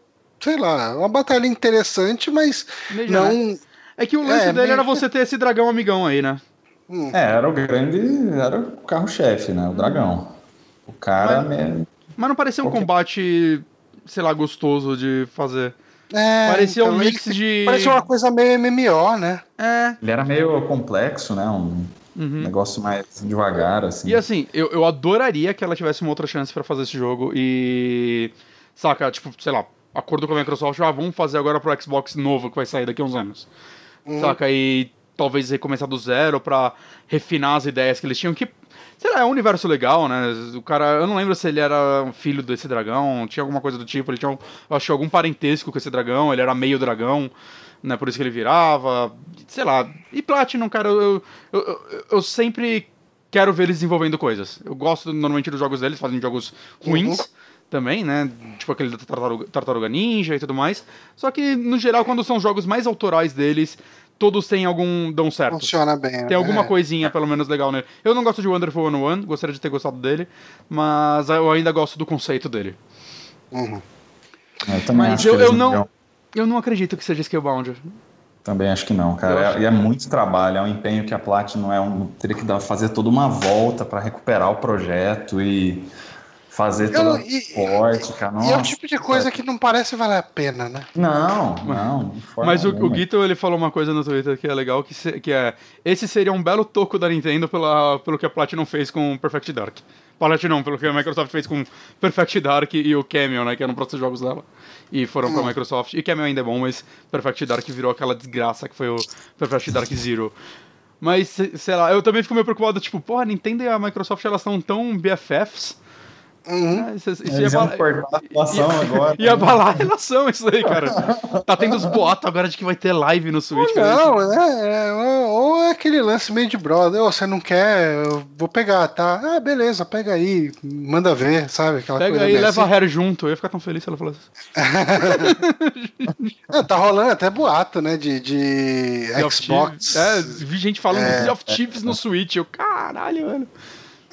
Sei lá, uma batalha interessante, mas não. É que o lance é, dele era você ter esse dragão amigão aí, né? Hum. É, era o grande. Era o carro-chefe, né? O dragão. O cara. Mas, mesmo... mas não parecia um combate, sei lá, gostoso de fazer. É, parecia então, um mix de. Parecia uma coisa meio MMO, né? É. Ele era meio complexo, né? Um uhum. negócio mais devagar, assim. E assim, eu, eu adoraria que ela tivesse uma outra chance para fazer esse jogo e. Saca, tipo, sei lá, acordo com a Microsoft, ah, vamos fazer agora pro Xbox novo que vai sair daqui a uns anos. Uhum. Saca? E talvez recomeçar do zero para refinar as ideias que eles tinham, que Sei lá, é um universo legal, né? O cara, eu não lembro se ele era filho desse dragão, tinha alguma coisa do tipo, ele tinha, eu acho, algum parentesco com esse dragão, ele era meio dragão, né? Por isso que ele virava, sei lá. E Platinum, cara, eu, eu, eu, eu sempre quero ver eles desenvolvendo coisas. Eu gosto normalmente dos jogos deles, fazem jogos ruins. Uhum. Também, né? Tipo aquele da Tartaruga, Tartaruga Ninja e tudo mais. Só que, no geral, quando são jogos mais autorais deles, todos têm algum. dão certo. Funciona bem. Tem alguma é. coisinha, pelo menos, legal nele. Eu não gosto de Wonderful 101, gostaria de ter gostado dele, mas eu ainda gosto do conceito dele. Uhum. Eu também mas eu, eu não. Eu não acredito que seja Scalebound. Também acho que não, cara. É, é, muito trabalho, é um empenho que a Platinum é um, teria que dar, fazer toda uma volta para recuperar o projeto e fazer suporte, cara. Nossa, e é o tipo de coisa que não parece valer a pena, né? Não, não. Mas o, o Guito, ele falou uma coisa no Twitter que é legal, que, se, que é... Esse seria um belo toco da Nintendo pela, pelo que a Platinum fez com Perfect Dark. Platinum, pelo que a Microsoft fez com Perfect Dark e o Cameo, né? Que eram próximos jogos dela. E foram hum. pra Microsoft. E Cameo ainda é bom, mas Perfect Dark virou aquela desgraça que foi o Perfect Dark Zero. Mas, sei lá, eu também fico meio preocupado, tipo, porra, a Nintendo e a Microsoft elas estão tão BFFs Uhum. Isso, isso Eles ia, cortar a relação ia, agora. Ia abalar a relação isso aí, cara. Tá tendo os boatos agora de que vai ter live no Switch. não, é, é, ou é aquele lance meio de brother. Oh, você não quer, eu vou pegar, tá? Ah, beleza, pega aí, manda ver, sabe? Aquela pega aí, leva assim. a Hair junto. Eu ia ficar tão feliz se ela falasse é, tá rolando até boato, né? De, de Xbox. É, vi gente falando é, de of é, no Switch. Eu, caralho, mano.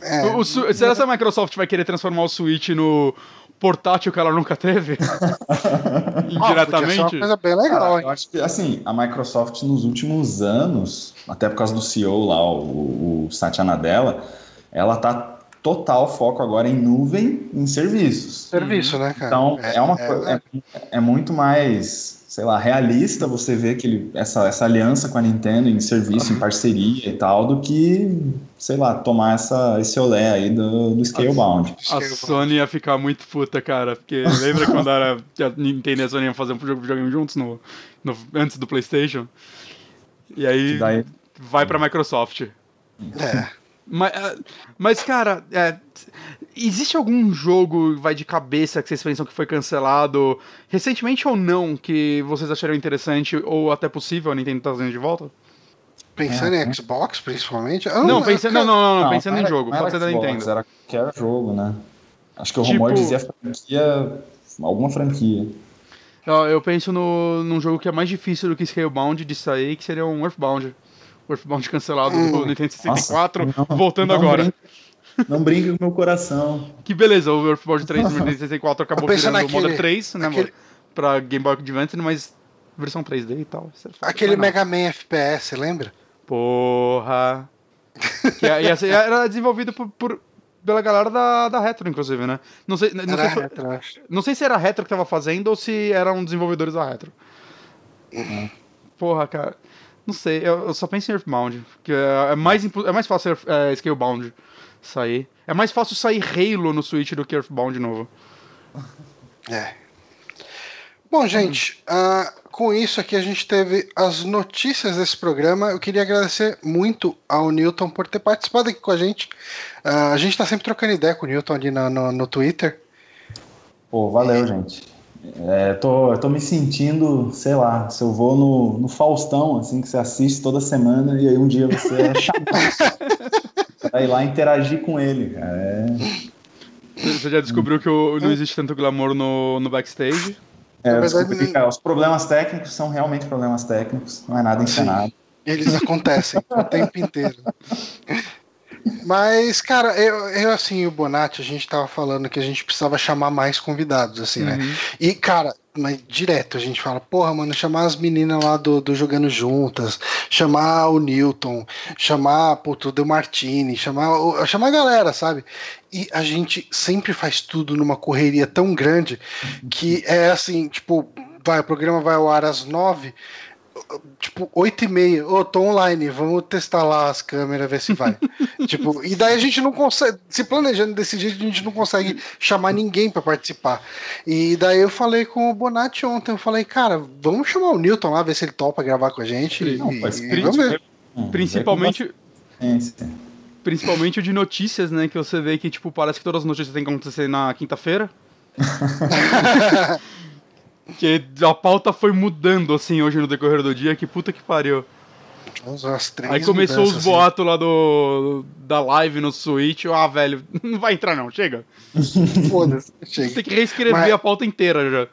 É, o, o, será que a Microsoft vai querer transformar o Switch no portátil que ela nunca teve? Indiretamente? Ah, uma coisa bem legal, eu acho que, assim, a Microsoft nos últimos anos, até por causa do CEO lá, o, o Satya Nadella, ela tá total foco agora em nuvem, em serviços. Serviço, né, cara? Então, é, é uma é, é, é muito mais sei lá, realista você ver que essa, essa aliança com a Nintendo em serviço, em parceria e tal, do que, sei lá, tomar essa, esse olé aí do, do Scalebound. A, a Sony ia ficar muito puta, cara, porque lembra quando era, a Nintendo e a Sony iam fazer um jogo de videogame juntos no, no, antes do PlayStation? E aí daí... vai pra Microsoft. É. Mas, ah, mas cara, é, existe algum jogo vai de cabeça que vocês pensam que foi cancelado recentemente ou não que vocês acharam interessante ou até possível a Nintendo trazendo de volta? Pensando é, em Xbox, principalmente? Não, pensando, não, não, não, não, pensando em jogo, pode ser da Nintendo. Era qualquer jogo, né? Acho que o tipo, rumor dizia franquia, alguma franquia. Eu penso no, num jogo que é mais difícil do que Scalebound de sair, que seria um Earthbound. Earthbound cancelado hum. do Nintendo 64, Nossa, não, voltando não agora. Não brinca com o meu coração. Que beleza, o Earthbound 3 do Nintendo 64 acabou virando naquele, o Model 3, né, aquele... pra Game Boy Advance, mas versão 3D e tal. É aquele Mega Man FPS, lembra? Porra. que era desenvolvido por, por, pela galera da, da Retro, inclusive, né? Não sei, não, sei se, retro, não sei se era a Retro que tava fazendo ou se eram desenvolvedores da Retro. Uhum. Porra, cara. Não sei, eu, eu só penso em Earthbound. Que é, é, mais, é mais fácil é, Scalebound sair. É mais fácil sair Halo no Switch do que Earthbound de novo. É. Bom, gente, uh, com isso aqui a gente teve as notícias desse programa. Eu queria agradecer muito ao Newton por ter participado aqui com a gente. Uh, a gente está sempre trocando ideia com o Newton ali no, no, no Twitter. Pô, valeu, gente. É, tô, tô me sentindo, sei lá, se eu vou no, no Faustão, assim, que você assiste toda semana e aí um dia você é chamado pra ir lá interagir com ele, cara. É... Você já descobriu que o, não existe tanto glamour no, no backstage? É, eu descobri, cara, os problemas técnicos são realmente problemas técnicos, não é nada encenado. Eles acontecem o tempo inteiro. Mas, cara, eu, eu assim, e o Bonatti, a gente tava falando que a gente precisava chamar mais convidados, assim, né? uhum. né? E, cara, mas direto a gente fala, porra, mano, chamar as meninas lá do, do Jogando Juntas, chamar o Newton, chamar puto, o Del Martini, chamar, chamar a galera, sabe? E a gente sempre faz tudo numa correria tão grande que é assim, tipo, vai, o programa vai ao ar às nove, tipo, 8 e meia, ô, oh, tô online, vamos testar lá as câmeras, ver se vai. tipo, e daí a gente não consegue, se planejando desse jeito, a gente não consegue chamar ninguém para participar. E daí eu falei com o Bonatti ontem, eu falei, cara, vamos chamar o Newton lá, ver se ele topa gravar com a gente. Não, e, e vamos ver. Hum, principalmente. Principalmente o de notícias, né? Que você vê que, tipo, parece que todas as notícias têm que acontecer na quinta-feira. Que a pauta foi mudando assim hoje no decorrer do dia, que puta que pariu. Aí começou os assim. boatos assim. lá do da live no Switch. Ah, velho, não vai entrar não, chega. Foda-se, chega. Tem que reescrever Mas... a pauta inteira já.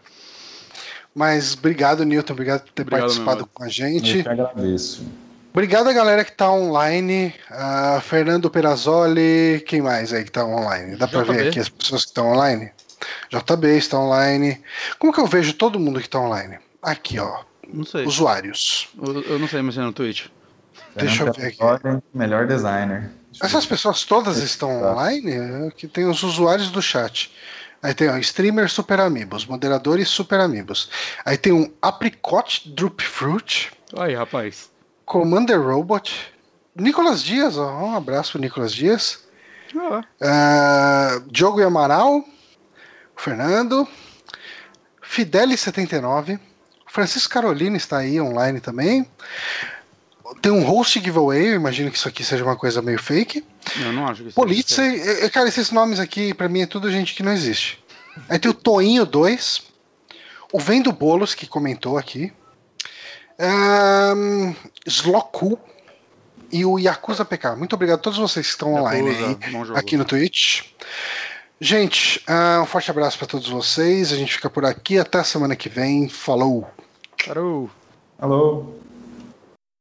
Mas obrigado, Newton, obrigado por ter obrigado, participado com a gente. Eu que agradeço. Obrigado a galera que tá online. Uh, Fernando Perazzoli, quem mais aí que tá online? Dá pra ver aqui as pessoas que estão online? JB está online. Como que eu vejo todo mundo que está online? Aqui, ó. Não sei. Usuários. Eu, eu não sei mexer no Twitch. Deixa eu ver aqui. Melhor designer. Essas pessoas todas estão online? Aqui tem os usuários do chat. Aí tem ó, streamer super amigos, moderadores super amigos. Aí tem um apricot droop fruit. Aí, rapaz. Commander Robot. Nicolas Dias, ó, um abraço pro Nicolas Dias. Ah. Uh, Diogo Amaral. Fernando. Fideli79. Francisco Carolina está aí online também. Tem um host giveaway, eu imagino que isso aqui seja uma coisa meio fake. Eu não acho que isso é, cara, esses nomes aqui, pra mim, é tudo gente que não existe. Aí tem o Toinho 2, o Vendo Bolos, que comentou aqui, um, Sloku e o Yakuza PK. Muito obrigado a todos vocês que estão Yakuza, online aí, aqui no Twitch. Gente, um forte abraço para todos vocês. A gente fica por aqui. Até a semana que vem. Falou! Falou! Alô!